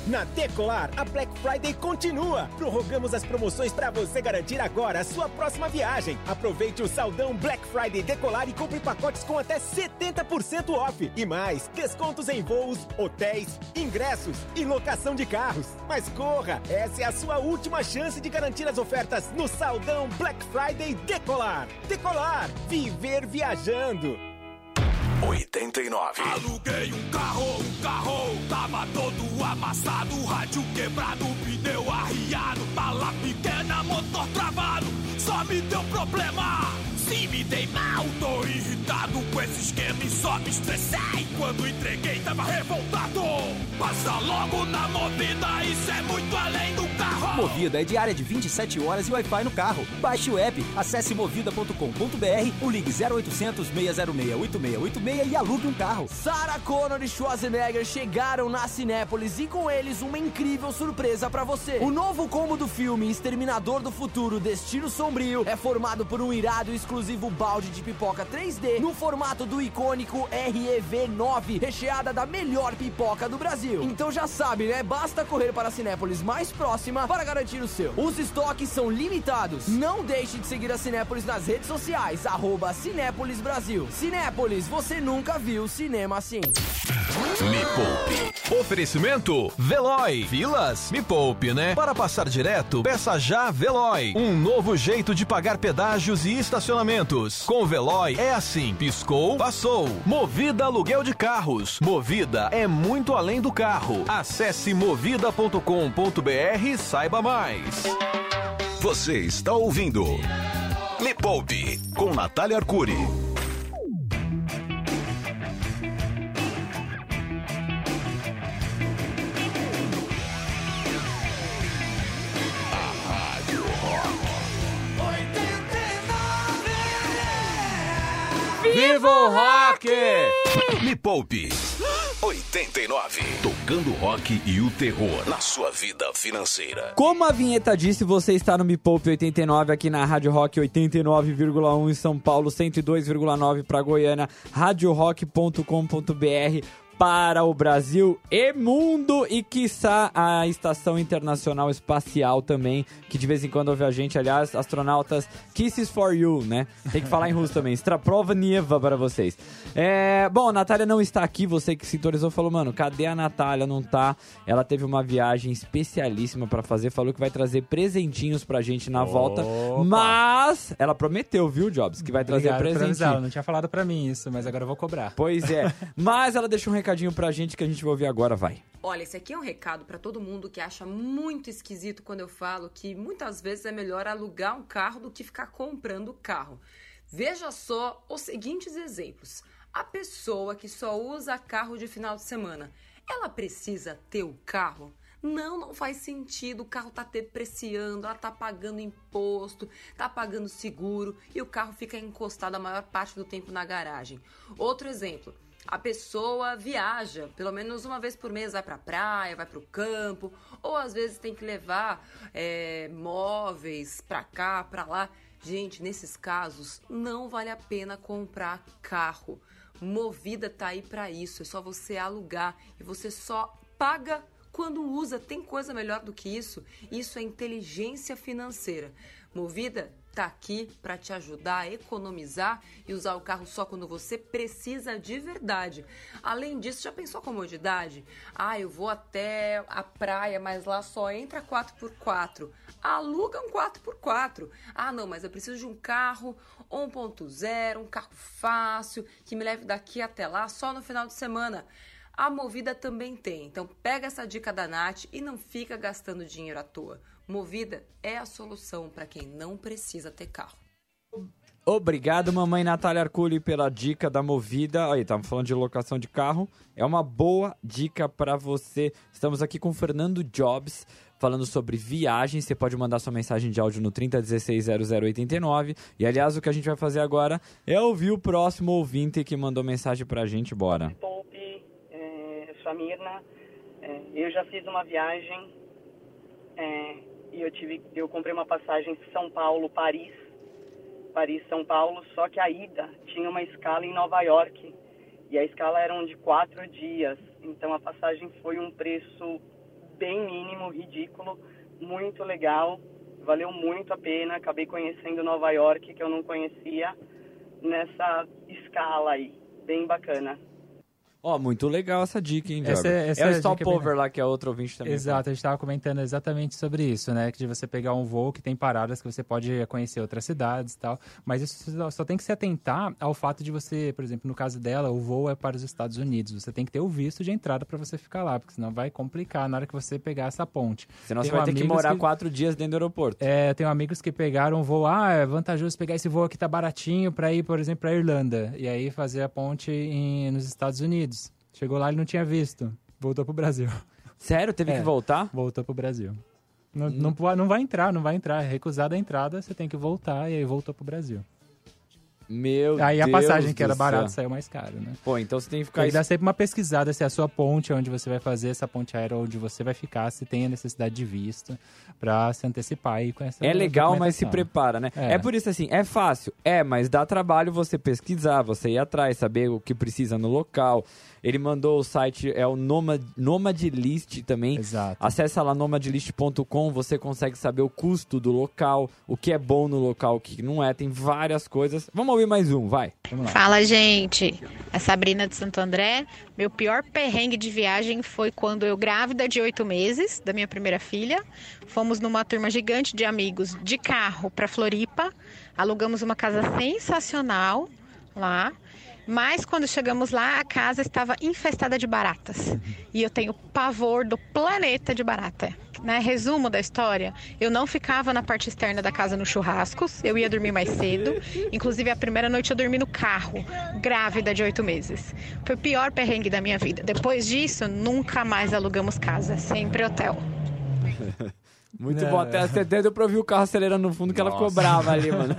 S21: Na Decolar, a Black Friday continua. Prorrogamos as promoções para você garantir agora a sua próxima viagem. Aproveite o saldão Black Friday Decolar e compre pacotes com até 70% off. E mais, descontos em voos, hotéis, ingressos e locação de carros. Mas corra, essa é a sua última chance de garantir as ofertas no saldão Black Friday Decolar. Decolar, viver viajando.
S6: 89.
S22: Aluguei um carro, um carro tava todo amassado, rádio quebrado, pneu arriado, bala pequena, motor travado, só me deu problema. Se me dei mal, tô irritado com esse esquema e só me estressei. Quando entreguei, tava revoltado. Passa logo na movida, isso é muito além do carro.
S17: Movida é diária de 27 horas e Wi-Fi no carro. Baixe o app, acesse movida.com.br ou ligue 0800 606 8686 e alugue um carro.
S23: Sarah Connor e Schwarzenegger chegaram na Cinépolis e com eles uma incrível surpresa pra você. O novo combo do filme Exterminador do Futuro Destino Sombrio é formado por um irado e exclusivo balde de pipoca 3D no formato do icônico REV9, recheada da melhor pipoca do Brasil. Então já sabe, né? Basta correr para a Cinépolis mais próxima para garantir o seu. Os estoques são limitados. Não deixe de seguir a Cinépolis nas redes sociais, arroba Cinépolis Brasil. Cinépolis, você nunca viu cinema assim.
S1: Me Poupe. Oferecimento Veloy. Filas? Me poupe, né? Para passar direto, peça já Veloy. Um novo jeito de pagar pedágios e Com Veloy é assim: piscou, passou. Movida aluguel de carros. Movida é muito além do carro. Acesse movida.com.br e saiba mais.
S6: Você está ouvindo Me Poupe com Natália Arcuri.
S3: Viva o rock!
S1: Me Poupe 89. Tocando rock e o terror na sua vida financeira.
S2: Como a vinheta disse, você está no Me Poupe 89 aqui na Rádio Rock 89,1 em São Paulo, 102,9 para Goiânia, radiorock.com.br para o Brasil e mundo e quiçá a Estação Internacional Espacial também, que de vez em quando ouve a gente, aliás, astronautas, kisses for you, né? Tem que falar em russo também, Straprova Nieva para vocês. É, bom, a Natália não está aqui, você que sintonizou falou, mano, cadê a Natália? Não tá. Ela teve uma viagem especialíssima para fazer, falou que vai trazer presentinhos pra gente na volta, mas ela prometeu, viu, Jobs, que vai trazer
S4: Obrigado
S2: presentinho.
S4: não tinha falado pra mim isso, mas agora eu vou cobrar.
S2: Pois é. Mas ela deixou um recadinho pra gente que a gente vai ouvir agora, vai.
S24: Olha, esse aqui é um recado para todo mundo que acha muito esquisito quando eu falo que muitas vezes é melhor alugar um carro do que ficar comprando carro. Veja só os seguintes exemplos. A pessoa que só usa carro de final de semana, ela precisa ter o carro? Não, não faz sentido. O carro tá depreciando, ela tá pagando imposto, tá pagando seguro e o carro fica encostado a maior parte do tempo na garagem. Outro exemplo. A pessoa viaja, pelo menos uma vez por mês vai pra praia, vai pro campo, ou às vezes tem que levar é, móveis pra cá, pra lá. Gente, nesses casos não vale a pena comprar carro. Movida tá aí pra isso, é só você alugar e você só paga quando usa. Tem coisa melhor do que isso? Isso é inteligência financeira. Movida tá aqui para te ajudar a economizar e usar o carro só quando você precisa de verdade. Além disso, já pensou a comodidade? Ah, eu vou até a praia, mas lá só entra 4x4. Aluga um 4x4. Ah, não, mas eu preciso de um carro 1.0, um carro fácil, que me leve daqui até lá só no final de semana. A Movida também tem. Então pega essa dica da Nath e não fica gastando dinheiro à toa. Movida é a solução para quem não precisa ter carro.
S2: Obrigado, mamãe Natália Arculi, pela dica da Movida. Aí, estamos falando de locação de carro. É uma boa dica para você. Estamos aqui com o Fernando Jobs, falando sobre viagem. Você pode mandar sua mensagem de áudio no 30160089. E, aliás, o que a gente vai fazer agora é ouvir o próximo ouvinte que mandou mensagem pra gente. Bora.
S25: Poupe, é, eu sou a Mirna. É, eu já fiz uma viagem é, e eu tive, eu comprei uma passagem São Paulo Paris, Paris São Paulo. Só que a ida tinha uma escala em Nova York e a escala eram de quatro dias. Então a passagem foi um preço bem mínimo, ridículo, muito legal, valeu muito a pena. Acabei conhecendo Nova York que eu não conhecia nessa escala aí, bem bacana.
S2: Ó, muito legal essa dica, hein,
S4: Essa-
S2: Jobs?
S4: essa
S2: é o
S4: é bem
S2: Stopover
S4: legal.
S2: lá, que é outro ouvinte também.
S4: Exato, a gente estava comentando exatamente sobre isso, né? Que de você pegar um voo que tem paradas que você pode conhecer outras cidades e tal. Mas isso só, tem que se atentar ao fato de você, por exemplo, no caso dela, o voo é para os Estados Unidos. Você tem que ter o visto de entrada para você ficar lá, porque senão vai complicar na hora que você pegar essa ponte.
S2: Senão você
S4: Tenho
S2: vai ter que morar quatro dias dentro do aeroporto.
S4: É, eu tenho amigos que pegaram um voo, ah, é vantajoso pegar esse voo aqui, tá baratinho para ir, por exemplo, para Irlanda. E aí fazer a ponte em- nos Estados Unidos. Chegou lá, ele não tinha visto. Voltou pro Brasil.
S2: Sério? Teve que voltar?
S4: Voltou pro Brasil. Não, não, po- não vai entrar, não vai entrar. É recusada a entrada, você tem que voltar e aí voltou pro Brasil.
S2: Meu
S4: aí a
S2: Deus
S4: passagem que era barata saiu mais cara, né?
S2: Pô, então você tem que ficar...
S4: Tem que dar sempre uma pesquisada se é a sua ponte, onde você vai fazer essa ponte aérea, onde você vai ficar, se tem a necessidade de visto, pra se antecipar aí com essa
S2: É legal, mas se prepara, né? É.
S4: É.
S2: por isso assim, é fácil, é, mas dá trabalho você pesquisar, você ir atrás, saber o que precisa no local. Ele mandou o site, é o Nomad, Nomadlist também.
S4: Exato.
S2: Acessa lá nomadlist.com, você consegue saber o custo do local, o que é bom no local, o que não é, tem várias coisas. Vamos ouvir mais um, vai. Vamos lá.
S26: Fala, gente. É Sabrina de Santo André. Meu pior perrengue de viagem foi quando eu, grávida de oito meses, da minha primeira filha, fomos numa turma gigante de amigos de carro para Floripa. Alugamos uma casa sensacional lá. Mas quando chegamos lá, a casa estava infestada de baratas. E eu tenho pavor do planeta de barata. Né? Resumo da história: eu não ficava na parte externa da casa nos churrascos, eu ia dormir mais cedo. Inclusive, a primeira noite eu dormi no carro, grávida de oito meses. Foi o pior perrengue da minha vida. Depois disso, nunca mais alugamos casa, sempre hotel.
S2: Muito
S4: É.
S2: bom, até, até deu pra ouvir o carro acelerando no fundo que ela
S4: Nossa.
S2: cobrava ali, mano.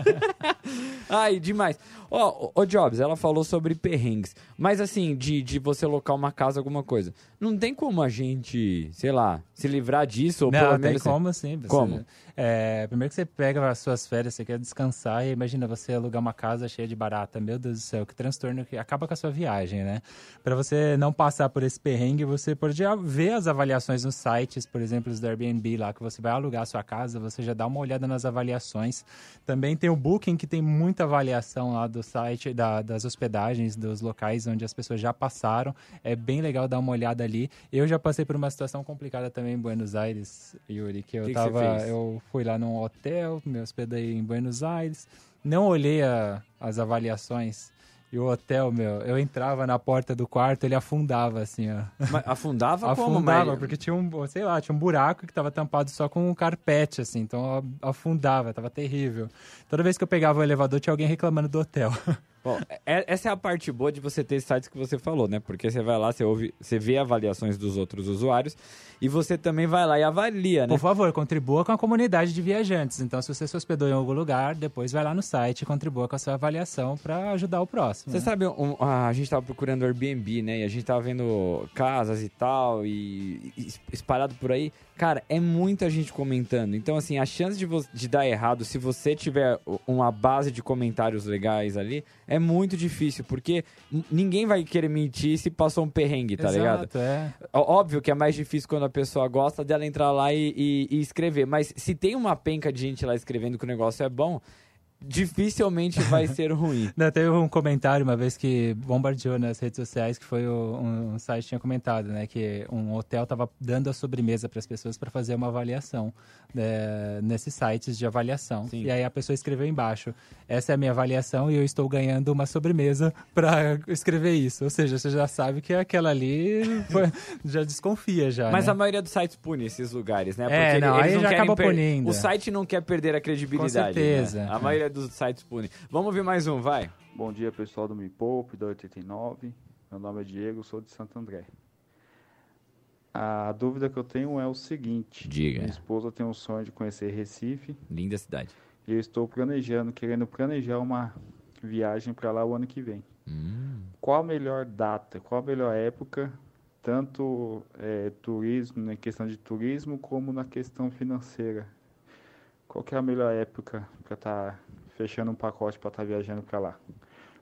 S2: Ai, demais. Ó, ô, ô, Jobs, ela falou sobre perrengues. Mas assim, de, de você locar uma casa, alguma coisa. Não tem como a gente, sei lá, se livrar disso? Ou
S4: Não,
S2: pelo
S4: tem
S2: menos.
S4: como sim. Você,
S2: Como?
S4: É, primeiro que você pega as suas férias, você quer descansar e imagina você alugar uma casa cheia de barata. Meu Deus do céu, que transtorno que acaba com a sua viagem, né? Para você não passar por esse perrengue, você pode ver as avaliações nos sites, por exemplo, os do Airbnb lá, que você vai alugar a sua casa, você já dá uma olhada nas avaliações. Também tem o Booking, que tem muita avaliação lá do site, da- das hospedagens, dos locais onde as pessoas já passaram. É bem legal dar uma olhada ali. Eu já passei por uma situação complicada também em Buenos Aires, Yuri, que eu
S2: Que que
S4: tava.
S2: fez?
S4: eu fui lá num hotel, me hospedei em Buenos Aires, não olhei a- as avaliações. E o hotel, meu, eu entrava na porta do quarto, ele afundava, assim, ó.
S2: Mas afundava como,
S4: Afundava,
S2: mas-
S4: porque tinha um, sei lá, tinha um buraco que tava tampado só com um carpete, assim, então afundava, tava terrível. Toda vez que eu pegava o elevador, tinha alguém reclamando do hotel.
S2: Bom, é- essa é a parte boa de você ter sites que você falou, né? Porque você vai lá, você ouve, você vê avaliações dos outros usuários e você também vai lá e avalia, né?
S4: Por favor, contribua com a comunidade de viajantes. Então, se você se hospedou em algum lugar, depois vai lá no site e contribua com a sua avaliação para ajudar o próximo.
S2: Você
S4: né?
S2: sabe, um- a gente tava procurando Airbnb, né? E a gente tava vendo casas e tal, e, e espalhado por aí. Cara, é muita gente comentando. Então, assim, a chance de, de dar errado, se você tiver uma base de comentários legais ali, é muito difícil, porque ninguém vai querer mentir se passou um perrengue, tá
S4: Exato,
S2: ligado?
S4: é.
S2: Óbvio que é mais difícil quando a pessoa gosta dela entrar lá e, e- e escrever, mas se tem uma penca de gente lá escrevendo que o negócio é bom, dificilmente vai ser ruim.
S4: Não, teve um comentário uma vez que bombardeou nas redes sociais que foi o, um, um site tinha comentado, né, que um hotel estava dando a sobremesa para as pessoas para fazer uma avaliação né, nesses sites de avaliação. E aí a pessoa escreveu embaixo: essa é a minha avaliação e eu estou ganhando uma sobremesa para escrever isso. Ou seja, você já sabe que aquela ali foi- já desconfia já.
S2: Mas
S4: né?
S2: a maioria dos sites pune esses lugares, né?
S4: É,
S2: ele-
S4: não, aí já
S2: querem
S4: acaba punindo.
S2: O site não quer perder a credibilidade.
S4: Com certeza,
S2: né? A
S4: é.
S2: maioria dos sites pune. Vamos ouvir mais um, vai.
S27: Bom dia, pessoal do Me Poupe, da 89. Meu nome é Diego, sou de Santo André. A dúvida que eu tenho é o seguinte:
S2: Diga.
S27: Minha esposa tem um sonho de conhecer Recife.
S2: Linda cidade.
S27: E eu estou planejando, querendo planejar uma viagem para lá o ano que vem.
S2: Hum.
S27: Qual a melhor data, qual a melhor época, tanto eh, turismo, na questão de turismo, como na questão financeira? Qual que é a melhor época para estar fechando um pacote para estar viajando para lá?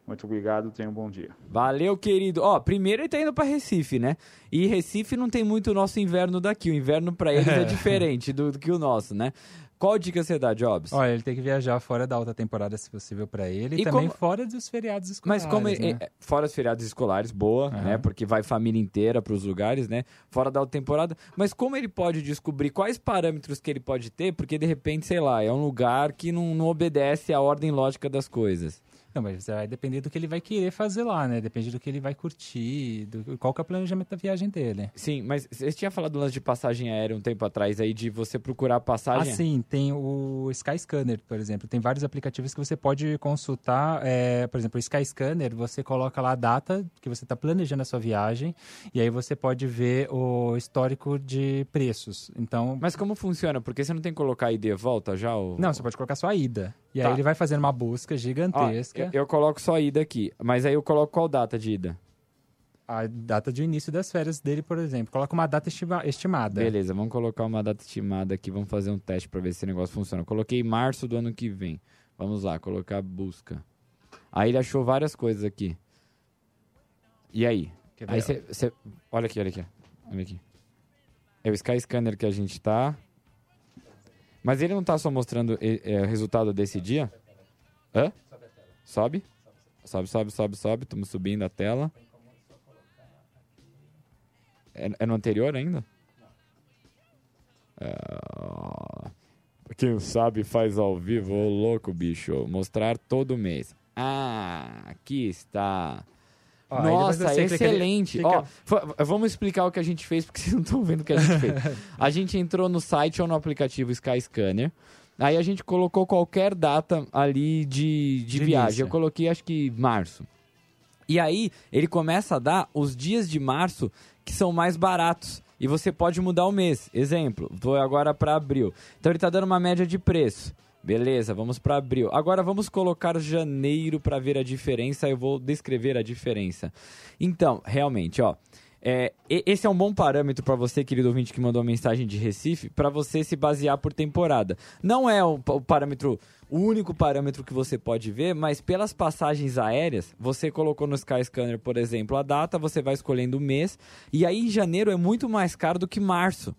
S27: Muito obrigado, tenha um bom dia.
S2: Valeu, querido. Ó, primeiro ele tá indo pra Recife, né? E Recife não tem muito o nosso inverno daqui. O inverno pra eles é,
S4: É.
S2: diferente do, do que o nosso, né? Qual dica você dá, Jobs?
S4: Olha, ele tem que viajar fora da alta temporada, se possível, para ele. E,
S2: E
S4: também
S2: como-
S4: fora dos feriados escolares.
S2: Mas como ele,
S4: né?
S2: é, fora os feriados escolares, boa, né? Porque vai família inteira para os lugares, né? Fora da temporada. Mas como ele pode descobrir quais parâmetros que ele pode ter? Porque de repente, sei lá, é um lugar que não, não obedece à ordem lógica das coisas.
S4: Não, mas vai depender do que ele vai querer fazer lá, né? Depende do que ele vai curtir, do, qual que é o planejamento da viagem dele.
S2: Sim, mas você tinha falado do lance de passagem aérea um tempo atrás aí, de você procurar passagem.
S4: Ah, sim, tem o Skyscanner, por exemplo. Tem vários aplicativos que você pode consultar. é, por exemplo, o Skyscanner, você coloca lá a data que você está planejando a sua viagem e aí você pode ver o histórico de preços. Então,
S2: Mas como funciona? Porque você não tem que colocar id de volta já? O...
S4: não, você pode colocar só a ida. E
S2: Tá.
S4: aí ele vai fazendo uma busca
S2: Ó,
S4: gigantesca.
S2: eu, eu coloco só ida aqui, mas aí eu coloco qual data de ida?
S4: A data de início das férias dele, por exemplo. Coloca uma data estima- estimada.
S2: Beleza, vamos colocar uma data estimada aqui, vamos fazer um teste para ver se esse negócio funciona. Coloquei março do ano que vem. Vamos lá, colocar busca. Aí ele achou várias coisas aqui. E aí? Aí você. Olha aqui, olha aqui. Olha aqui. É o Skyscanner que a gente tá. Mas ele não tá só mostrando eh, o resultado desse dia? Hã? Sobe? Sobe, sobe, sobe, sobe. Estamos subindo a tela. É, é no anterior ainda? Ah, quem sabe faz ao vivo, ô louco, bicho. Mostrar todo mês. Ah, aqui está.
S4: Ó,
S2: Nossa,
S4: clica
S2: excelente.
S4: clica-
S2: Ó, vamos explicar o que a gente fez, porque vocês não estão vendo o que a gente fez. A gente entrou no site ou no aplicativo Skyscanner. Aí a gente colocou qualquer data ali de, de
S4: De
S2: viagem.
S4: início.
S2: Eu coloquei, acho que março. E aí, ele começa a dar os dias de março que são mais baratos. E você pode mudar o mês. Exemplo, vou agora para abril. Então ele tá dando uma média de preço. Beleza, vamos para abril. Agora vamos colocar janeiro para ver a diferença. Eu vou descrever a diferença. Então, realmente, ó. é, esse é um bom parâmetro para você, querido ouvinte que mandou a mensagem de Recife, para você se basear por temporada. Não é o, o parâmetro, o único parâmetro que você pode ver, mas pelas passagens aéreas, você colocou no Skyscanner, por exemplo, a data, você vai escolhendo o mês, e aí janeiro é muito mais caro do que março.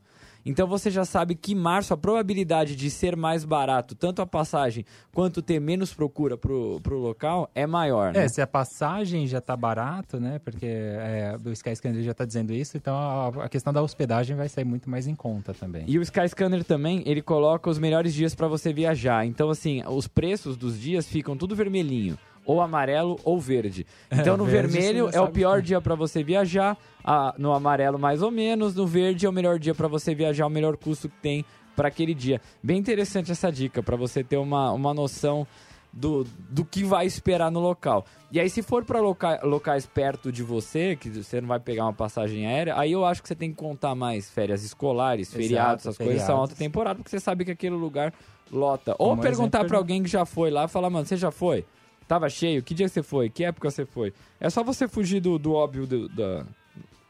S2: Então você já sabe que março a probabilidade de ser mais barato, tanto a passagem quanto ter menos procura pro, pro local, é maior.
S4: É,
S2: né?
S4: se a passagem já tá barato, né? Porque é, o Skyscanner já tá dizendo isso, então a, a questão da hospedagem vai sair muito mais em conta também.
S2: E o Skyscanner também, ele coloca os melhores dias para você viajar. Então, assim, os preços dos dias ficam tudo vermelhinho. Ou amarelo ou verde. Então,
S4: É,
S2: no
S4: verde
S2: vermelho é o pior dia para você viajar. a- no amarelo, mais ou menos. No verde é o melhor dia para você viajar, o melhor custo que tem para aquele dia. Bem interessante essa dica, para você ter uma, uma noção do, do que vai esperar no local. E aí, se for para loca locais perto de você, que você não vai pegar uma passagem aérea, aí eu acho que você tem que contar mais férias escolares,
S4: Exato,
S2: feriados, essas coisas são
S4: feriados.
S2: alta temporada, porque você sabe que aquele lugar lota. Ou
S4: Como
S2: perguntar
S4: exemplo,
S2: para alguém que já foi lá e falar, mano, você já foi? Tava cheio? Que dia você foi? Que época você foi? É só você fugir do, do óbvio do- da.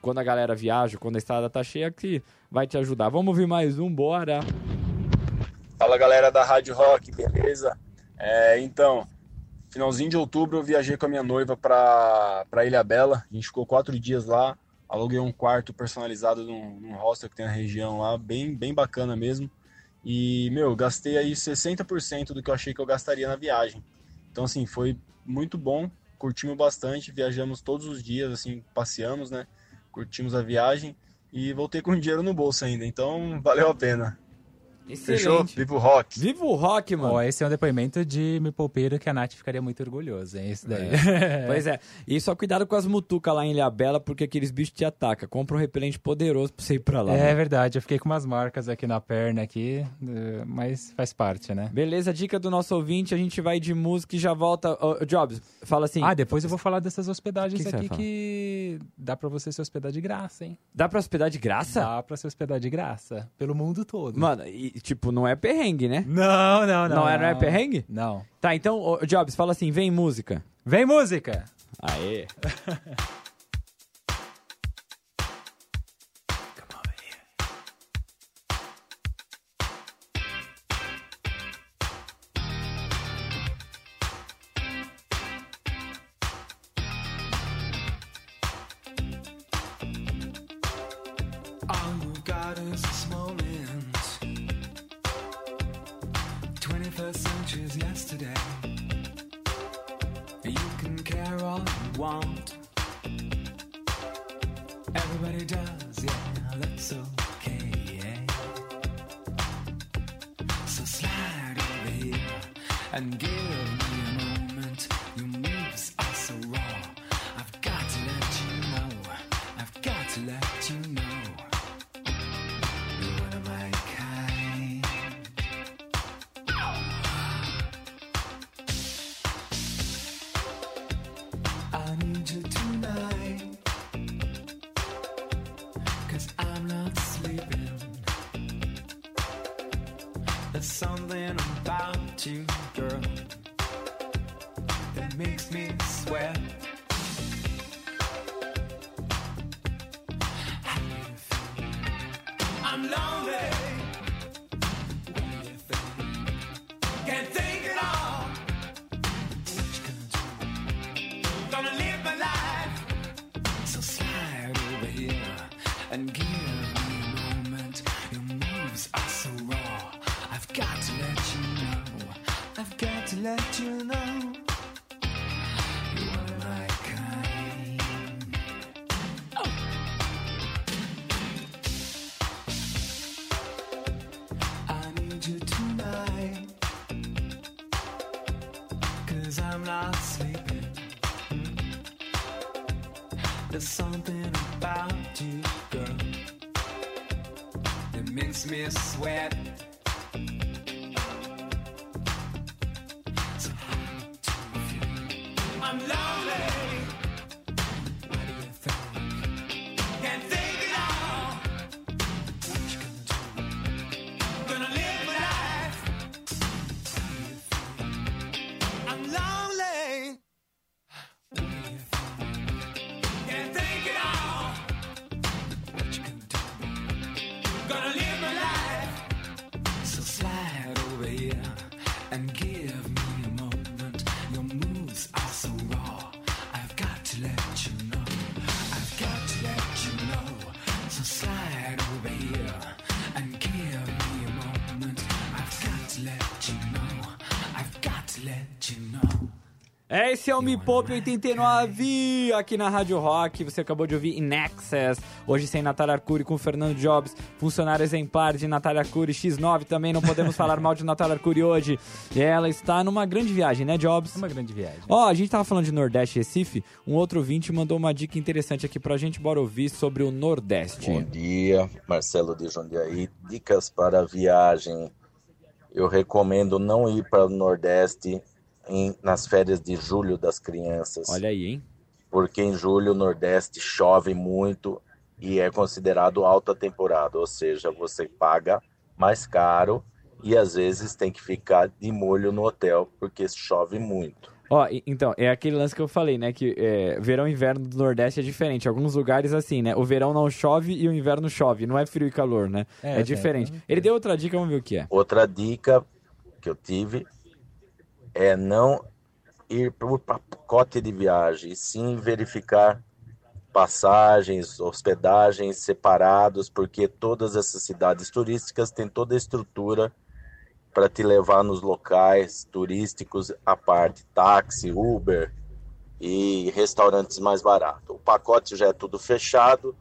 S2: Quando a galera viaja, quando a estrada tá cheia, que vai te ajudar. Vamos ouvir mais um, bora!
S28: Fala galera da Rádio Rock, beleza? É, então, finalzinho de outubro eu viajei com a minha noiva pra, pra Ilha Bela. A gente ficou quatro dias lá. Aluguei um quarto personalizado num, num hostel que tem na região lá, bem, bem bacana mesmo. E, meu, gastei aí 60% do que eu achei que eu gastaria na viagem. Então, assim, foi muito bom, curtimos bastante, viajamos todos os dias, assim, passeamos, né? Curtimos a viagem e voltei com dinheiro no bolso ainda. Então, valeu a pena. Fechou? Viva o rock!
S2: Viva o rock, mano!
S4: Ó, esse é um depoimento de me poupeiro que a Nath ficaria muito orgulhosa, hein? Esse daí.
S2: Pois é. E só cuidado com as mutucas lá em Ilha Bela, porque aqueles bichos te atacam. Compra um repelente poderoso pra você ir pra lá.
S4: É
S2: mano.
S4: verdade, eu fiquei com umas marcas aqui na perna aqui, eh, mas faz parte, né?
S2: Beleza, dica do nosso ouvinte, a gente vai de música e já volta. Ô, Jobs, fala assim.
S4: Ah, depois eu vou falar dessas hospedagens
S2: Que que
S4: aqui
S2: falar?
S4: que dá pra você se hospedar de graça, hein?
S2: Dá pra hospedar de graça?
S4: Dá pra se hospedar de graça, pelo mundo todo.
S2: Mano, e, tipo, não é perrengue, né?
S4: Não, não, não.
S2: Não é, não é perrengue?
S4: Não.
S2: Tá, então, ô, Jobs, fala assim, vem música.
S4: Vem música!
S2: Aê.
S6: lonely. Christmas sweat.
S2: Esse é o Me Poupe 89 aqui na Rádio Rock. Você acabou de ouvir In Excess. Hoje sem Natália Arcuri com Fernando Jobs, funcionário exemplar de Natália Arcuri X9. Também não podemos falar mal de Natália Arcuri hoje. E ela está numa grande viagem, né, Jobs?
S4: Uma grande viagem.
S2: Ó, a gente tava falando de Nordeste e Recife. Um outro ouvinte mandou uma dica interessante aqui pra gente. Bora ouvir sobre o Nordeste.
S29: Bom dia, Marcelo de Jundiaí. Dicas para viagem. Eu recomendo não ir para o Nordeste em- nas férias de julho das crianças.
S2: Olha aí, hein?
S29: Porque em julho o Nordeste chove muito e é considerado alta temporada, ou seja, você paga mais caro e às vezes tem que ficar de molho no hotel porque chove muito.
S2: Ó, e- então, é aquele lance que eu falei, né? Que é, verão e inverno do Nordeste é diferente. Alguns lugares, assim, né? O verão não chove e o inverno chove. Não é frio e calor, né?
S29: É,
S2: É, diferente. Ele deu outra dica, vamos ver o que é.
S29: Outra dica que eu tive é não ir por pacote de viagem, sim verificar passagens, hospedagens separados, porque todas essas cidades turísticas têm toda a estrutura para te levar nos locais turísticos à parte, táxi, Uber e restaurantes mais baratos. O pacote já é tudo fechado,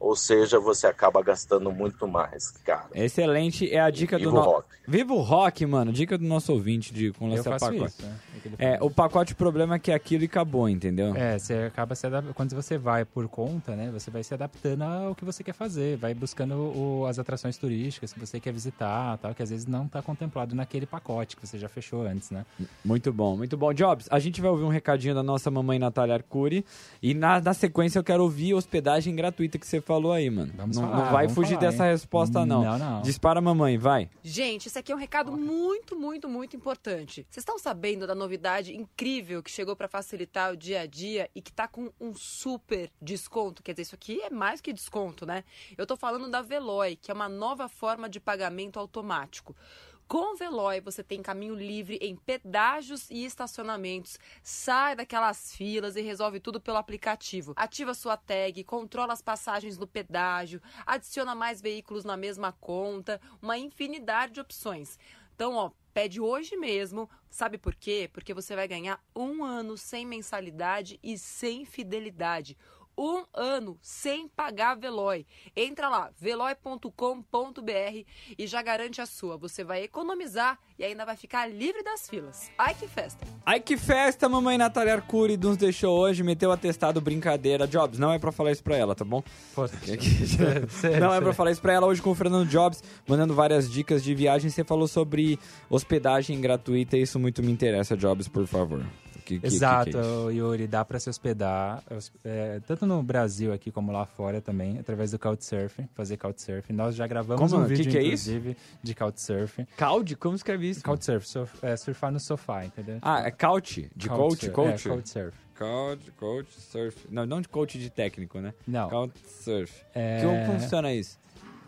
S29: ou seja, você acaba gastando muito mais, cara.
S2: Excelente, é a dica do
S29: o
S2: no...
S29: rock.
S2: Viva o rock, mano. Dica do nosso ouvinte de com lançar pacote.
S4: isso, né? É
S2: o pacote o problema é que é aquilo e acabou, entendeu?
S4: É, você acaba se adaptando. Quando você vai por conta, né? Você vai se adaptando ao que você quer fazer, vai buscando o- as atrações turísticas que você quer visitar, tal, que às vezes não está contemplado naquele pacote que você já fechou antes, né?
S2: Muito bom, muito bom. Jobs, a gente vai ouvir um recadinho da nossa mamãe Natália Arcuri. E na, na sequência eu quero ouvir hospedagem gratuita que você falou aí, mano.
S4: Vamos
S2: não,
S4: falar,
S2: não vai
S4: vamos
S2: fugir
S4: falar,
S2: dessa
S4: hein?
S2: resposta, não.
S4: Não, não.
S2: Dispara, mamãe, vai.
S24: Gente, esse aqui é um recado muito, muito, muito importante. Vocês estão sabendo da novidade incrível que chegou para facilitar o dia a dia e que tá com um super desconto? Quer dizer, isso aqui é mais que desconto, né? Eu tô falando da Veloy, que é uma nova forma de pagamento automático. Com Veloy, você tem caminho livre em pedágios e estacionamentos. Sai daquelas filas e resolve tudo pelo aplicativo. Ativa sua tag, controla as passagens no pedágio, adiciona mais veículos na mesma conta, uma infinidade de opções. Então, ó, pede hoje mesmo. Sabe por quê? Porque você vai ganhar um ano sem mensalidade e sem fidelidade. Um ano sem pagar Veloy. Entra lá, veloy.com.br e já garante a sua. Você vai economizar e ainda vai ficar livre das filas. Ai que festa!
S2: Ai, que festa, mamãe Natália Arcuri nos deixou hoje, meteu atestado brincadeira. Jobs, não é pra falar isso pra ela, tá bom?
S4: sério,
S2: não é pra
S4: sério.
S2: falar isso pra ela hoje com o Fernando Jobs, mandando várias dicas de viagem. Você falou sobre hospedagem gratuita, isso muito me interessa, Jobs, por favor. Que- que- que-
S4: Exato,
S2: que é?
S4: Yuri, dá para se hospedar, hos- é, tanto no Brasil aqui como lá fora também, através do Couchsurfing, fazer Couchsurfing. Nós já gravamos
S2: Como?
S4: um vídeo,
S2: que é
S4: inclusive, de Couchsurfing.
S2: Couch? Como escreve isso?
S4: Couchsurf, surf, é, surfar no sofá, entendeu?
S2: Ah, é couch? De coach?
S4: Couchsurf,
S2: Coach?
S4: É, Couchsurf.
S2: Couch, coach, surf. Não, não de coach de técnico, né?
S4: Não.
S2: Couch surf.
S4: É,
S2: Como funciona isso?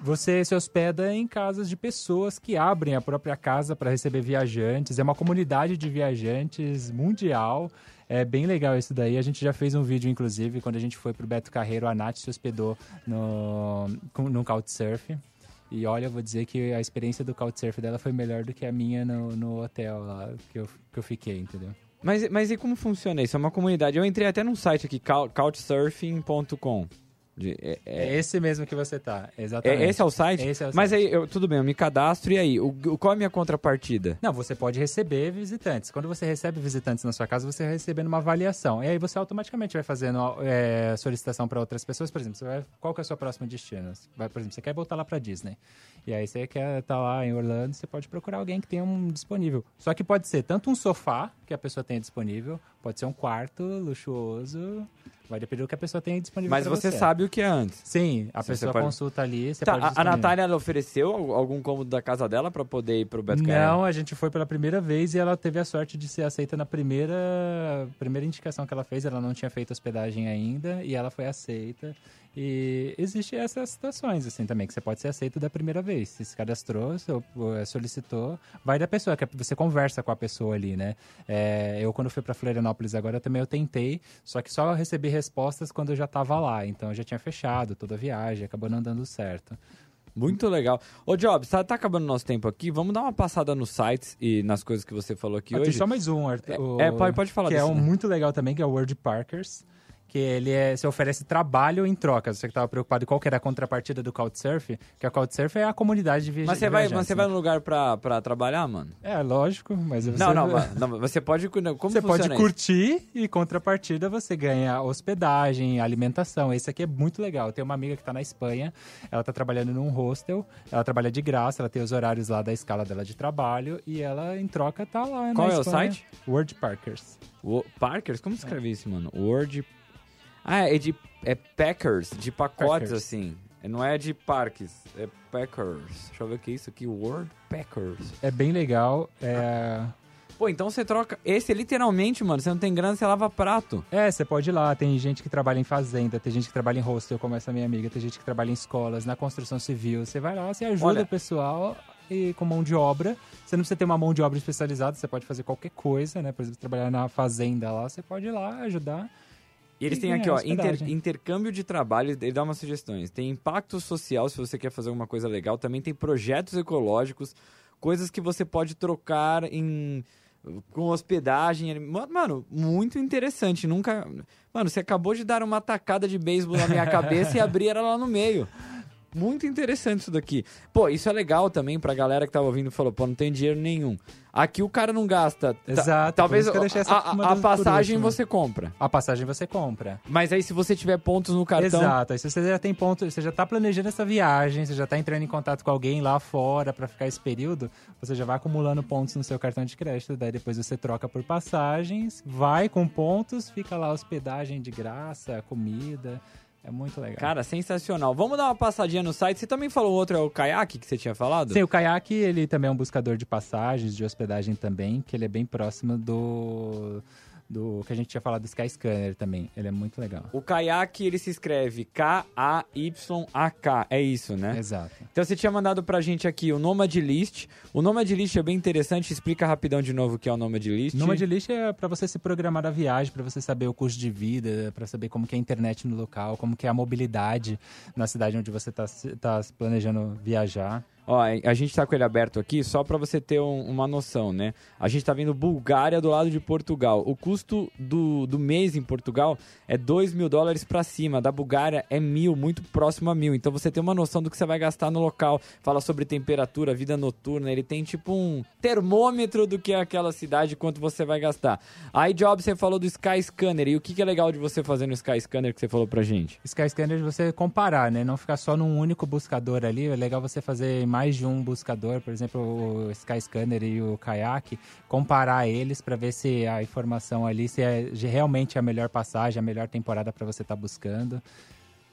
S4: Você se hospeda em casas de pessoas que abrem a própria casa para receber viajantes. É uma comunidade de viajantes mundial. É bem legal isso daí. A gente já fez um vídeo, inclusive, quando a gente foi pro Beto Carreiro, a Nath se hospedou no, no Couchsurf. E olha, eu vou dizer que a experiência do Couchsurf dela foi melhor do que a minha no, no hotel lá que eu, que eu fiquei, entendeu?
S2: Mas, mas e como funciona isso? É uma comunidade. Eu entrei até num site aqui, cou- couchsurfing.com. De- é- é-
S4: É esse mesmo que você tá, exatamente.
S2: é- esse é o site?
S4: Esse é o
S2: Mas
S4: site.
S2: aí, eu- tudo bem, eu me cadastro e aí? O, qual é a minha contrapartida?
S4: Não, você pode receber visitantes. Quando você recebe visitantes na sua casa, você vai recebendo uma avaliação. E aí você automaticamente vai fazendo é, solicitação para outras pessoas. Por exemplo, você vai, qual que é o seu próximo destino? Vai, por exemplo, você quer voltar lá para Disney. E aí você quer estar lá em Orlando, você pode procurar alguém que tenha um disponível. Só que pode ser tanto um sofá que a pessoa tenha disponível, pode ser um quarto luxuoso. Vai depender do que a pessoa tenha disponível
S2: Mas
S4: pra
S2: você sabe o que é antes.
S4: Sim, a
S2: Se você
S4: pessoa
S2: pode-
S4: consulta ali, você
S2: Tá,
S4: pode
S2: a. Natália ofereceu al- algum cômodo da casa dela pra poder ir pro Beto Carreiro?
S4: Não, a gente foi pela primeira vez e ela teve a sorte de ser aceita na primeira, primeira indicação que ela fez. Ela não tinha feito hospedagem ainda e ela foi aceita. E existe essas situações assim também, que você pode ser aceito da primeira vez. Se se cadastrou, eh, solicitou, vai da pessoa, que você conversa com a pessoa ali, né? É, eu, quando fui para Florianópolis agora, também eu tentei, só que só recebi respostas quando eu já estava lá. Então eu já tinha fechado toda a viagem, acabou não dando certo.
S2: Muito legal. Ô, Jobs, tá, tá acabando o nosso tempo aqui. Vamos dar uma passada nos sites e nas coisas que você falou aqui
S4: Ah,
S2: hoje.
S4: Tem só mais um, Arthur. o-
S2: É, pode, pode falar
S4: Que é um
S2: né?
S4: muito legal também, que é o World Parkers. Que ele é, você oferece trabalho em troca. Você que estava preocupado em qual que era a contrapartida do Couchsurf, que a Couchsurf é a comunidade de viajantes.
S2: Mas você vai, mas você vai num lugar pra, pra trabalhar, mano?
S4: É, lógico, mas você...
S2: Não, não, mas- não, você pode... Como
S4: você pode
S2: isso?
S4: curtir e, contrapartida, você ganha hospedagem, alimentação. Esse aqui é muito legal. Eu tenho uma amiga que está na Espanha, ela está trabalhando num hostel, ela trabalha de graça, ela tem os horários lá da escala dela de trabalho e ela, em troca, tá lá
S2: Qual é o
S4: Espanha.
S2: site?
S4: World Parkers.
S2: O, Parkers? Como escreve isso, mano? Word... Ah, é de... É Packers, de pacotes,
S4: Packers.
S2: assim. Não é de parques, é Packers. Deixa eu ver o que é isso aqui. Word Packers.
S4: É bem legal. É...
S2: Pô, então você troca... Esse, literalmente, mano, você não tem grana, você lava prato.
S4: É, você pode ir lá. Tem gente que trabalha em fazenda, tem gente que trabalha em hostel, como essa minha amiga, tem gente que trabalha em escolas, na construção civil. Você vai lá, você ajuda
S2: Olha-
S4: o pessoal e com mão de obra. Você não precisa ter uma mão de obra especializada, você pode fazer qualquer coisa, né? Por exemplo, trabalhar na fazenda lá, você pode ir lá ajudar.
S2: E eles têm aqui,
S4: ganhar
S2: ó, inter- intercâmbio de trabalho, ele dá umas sugestões. Tem impacto social, se você quer fazer alguma coisa legal. Também tem projetos ecológicos, coisas que você pode trocar em com hospedagem. Mano, muito interessante. Nunca. Mano, você acabou de dar uma tacada de beisebol na minha cabeça e abrir ela lá no meio. Muito interessante isso daqui. Pô, isso é legal também pra galera que tava ouvindo e falou, pô, não tem dinheiro nenhum. Aqui o cara não gasta. Ta-
S4: Exato.
S2: Talvez a, a, a passagem você compra.
S4: A passagem você compra.
S2: Mas aí se você tiver pontos no cartão.
S4: Exato. Aí se você já tem ponto, você já tá planejando essa viagem, você já tá entrando em contato com alguém lá fora pra ficar esse período, você já vai acumulando pontos no seu cartão de crédito, daí depois você troca por passagens, vai com pontos, fica lá hospedagem de graça, comida. É muito legal.
S2: Cara, sensacional. Vamos dar uma passadinha no site. Você também falou outro, é o Kayak que você tinha falado?
S4: Sim, o Kayak, ele também é um buscador de passagens, de hospedagem também, que ele é bem próximo do, do que a gente tinha falado do Skyscanner também. Ele é muito legal.
S2: O Kayak, ele se escreve K-A-Y-A-K. É isso, né?
S4: Exato.
S2: Então você tinha mandado pra gente aqui o Nomad List. O Nomad List é bem interessante. Explica rapidão de novo o que é o Nomad List.
S4: Nomad List é para você se programar a viagem, para você saber o custo de vida, para saber como que é a internet no local, como que é a mobilidade na cidade onde você está tá planejando viajar.
S2: Ó, a gente tá com ele aberto aqui só pra você ter um- uma noção, né? A gente tá vendo Bulgária do lado de Portugal. O custo do, do mês em Portugal é 2 mil dólares pra cima. Da Bulgária é mil, muito próximo a mil. Então você tem uma noção do que você vai gastar no local. Fala sobre temperatura, vida noturna. Ele tem tipo um termômetro do que é aquela cidade, quanto você vai gastar. Aí, Job, você falou do Skyscanner. E o que, que é legal de você fazer no Skyscanner que você falou pra gente?
S4: Skyscanner você comparar, né? Não ficar só num único buscador ali. É legal você fazer mais de um buscador, por exemplo, o Skyscanner e o Kayak, comparar eles para ver se a informação ali se é realmente a melhor passagem, a melhor temporada para você estar buscando.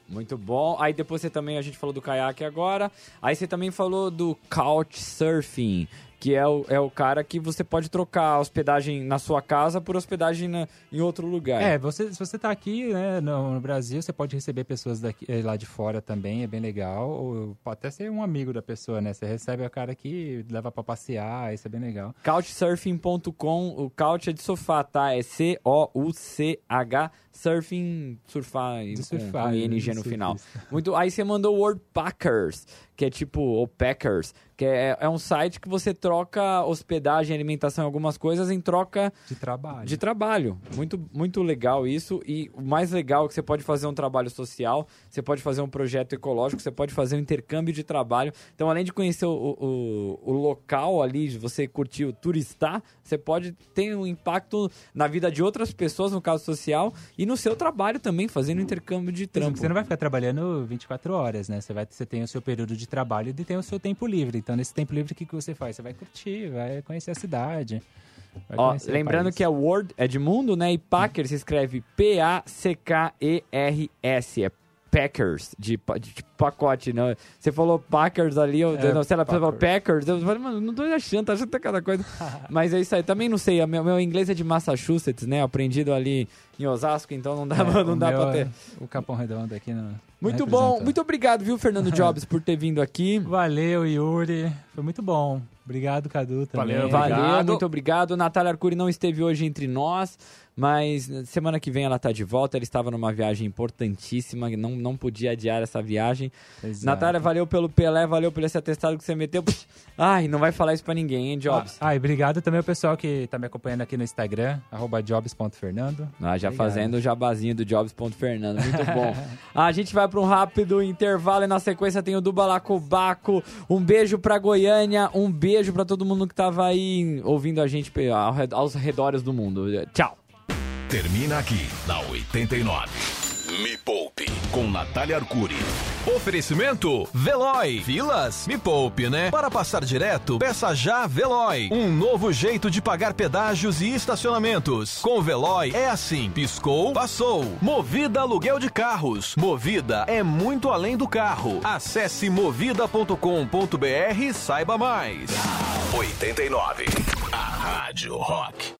S2: Muito bom. Aí depois você também, a gente falou do caiaque agora. Aí você também falou do Couchsurfing, que é o, é o cara que você pode trocar hospedagem na sua casa por hospedagem na- em outro lugar.
S4: É, você, se você tá aqui né, no, no Brasil, você pode receber pessoas daqui, eh, lá de fora também, é bem legal. Ou pode até ser um amigo da pessoa, né? Você recebe o cara aqui, leva pra passear, isso é bem legal.
S2: Couchsurfing.com, o couch é de sofá, tá? É C-O-U-C-H, surfing, surfar, com,
S4: surfar,
S2: com
S4: né?
S2: ING no
S4: Surfista.
S2: final. Muito, aí você mandou o Word Packers, que é tipo, ou Packers, que é, é um site que você troca hospedagem, alimentação, algumas coisas em troca
S4: De trabalho.
S2: de trabalho. Muito, muito legal isso. E o mais legal é que você pode fazer um trabalho social, você pode fazer um projeto ecológico, você pode fazer um intercâmbio de trabalho. Então, além de conhecer o, o, o local ali, de você curtir o turistar, você pode ter um impacto na vida de outras pessoas, no caso social, e no seu trabalho também, fazendo intercâmbio de trampo.
S4: Você não vai ficar trabalhando 24 horas, né? Você, vai, você tem o seu período de trabalho e tem o seu tempo livre. Então, nesse tempo livre, o que, que você faz? Você vai curtir, vai conhecer a cidade.
S2: Ó, lembrando que é Word, é de mundo, né? E Packer se escreve P-A-C-K-E-R-S. É Packers, de, de, de pacote, né? Você falou Packers ali, eu,
S4: É,
S2: não, sei lá, você falou
S4: Packers.
S2: Eu falei, mano, não tô achando, tá achando cada coisa. Mas é isso aí, também não sei, meu, meu inglês é de Massachusetts, né? Aprendido ali em Osasco, então não dá,
S4: É,
S2: não dá
S4: meu
S2: pra ter.
S4: é O Capão Redondo aqui no.
S2: Muito bom, muito obrigado, viu, Fernando Jobs, por ter vindo aqui.
S4: Valeu, Yuri. Foi muito bom. Obrigado, Cadu, também.
S2: Valeu, muito obrigado. Natália Arcuri não esteve hoje entre nós, Mas eh, semana que vem ela tá de volta. Ela estava numa viagem importantíssima, não, não podia adiar essa viagem.
S4: Exato.
S2: Natália, valeu pelo Pelé, valeu pelo esse atestado que você meteu. Ai, não vai falar isso pra ninguém, hein, Jobs?
S4: Ah, e obrigado também ao pessoal que tá me acompanhando aqui no Instagram, arroba jobs.fernando.
S2: Ah, já
S4: Obrigado.
S2: fazendo o jabazinho do Jobs.Fernando. Muito bom. Ah, a gente vai para um rápido intervalo e na sequência tem o do Balacobaco. Um beijo pra Goiânia, um beijo pra todo mundo que tava aí ouvindo a gente aos redores do mundo. Tchau.
S1: Termina aqui, na 89. Me Poupe, com Natália Arcuri. Oferecimento Veloy. Filas? Me poupe, né? Para passar direto, peça já Veloy. Um novo jeito de pagar pedágios e estacionamentos. Com Veloy é assim: piscou, passou. Movida Aluguel de Carros. Movida é muito além do carro. Acesse movida.com.br e saiba mais. 89. A Rádio Rock.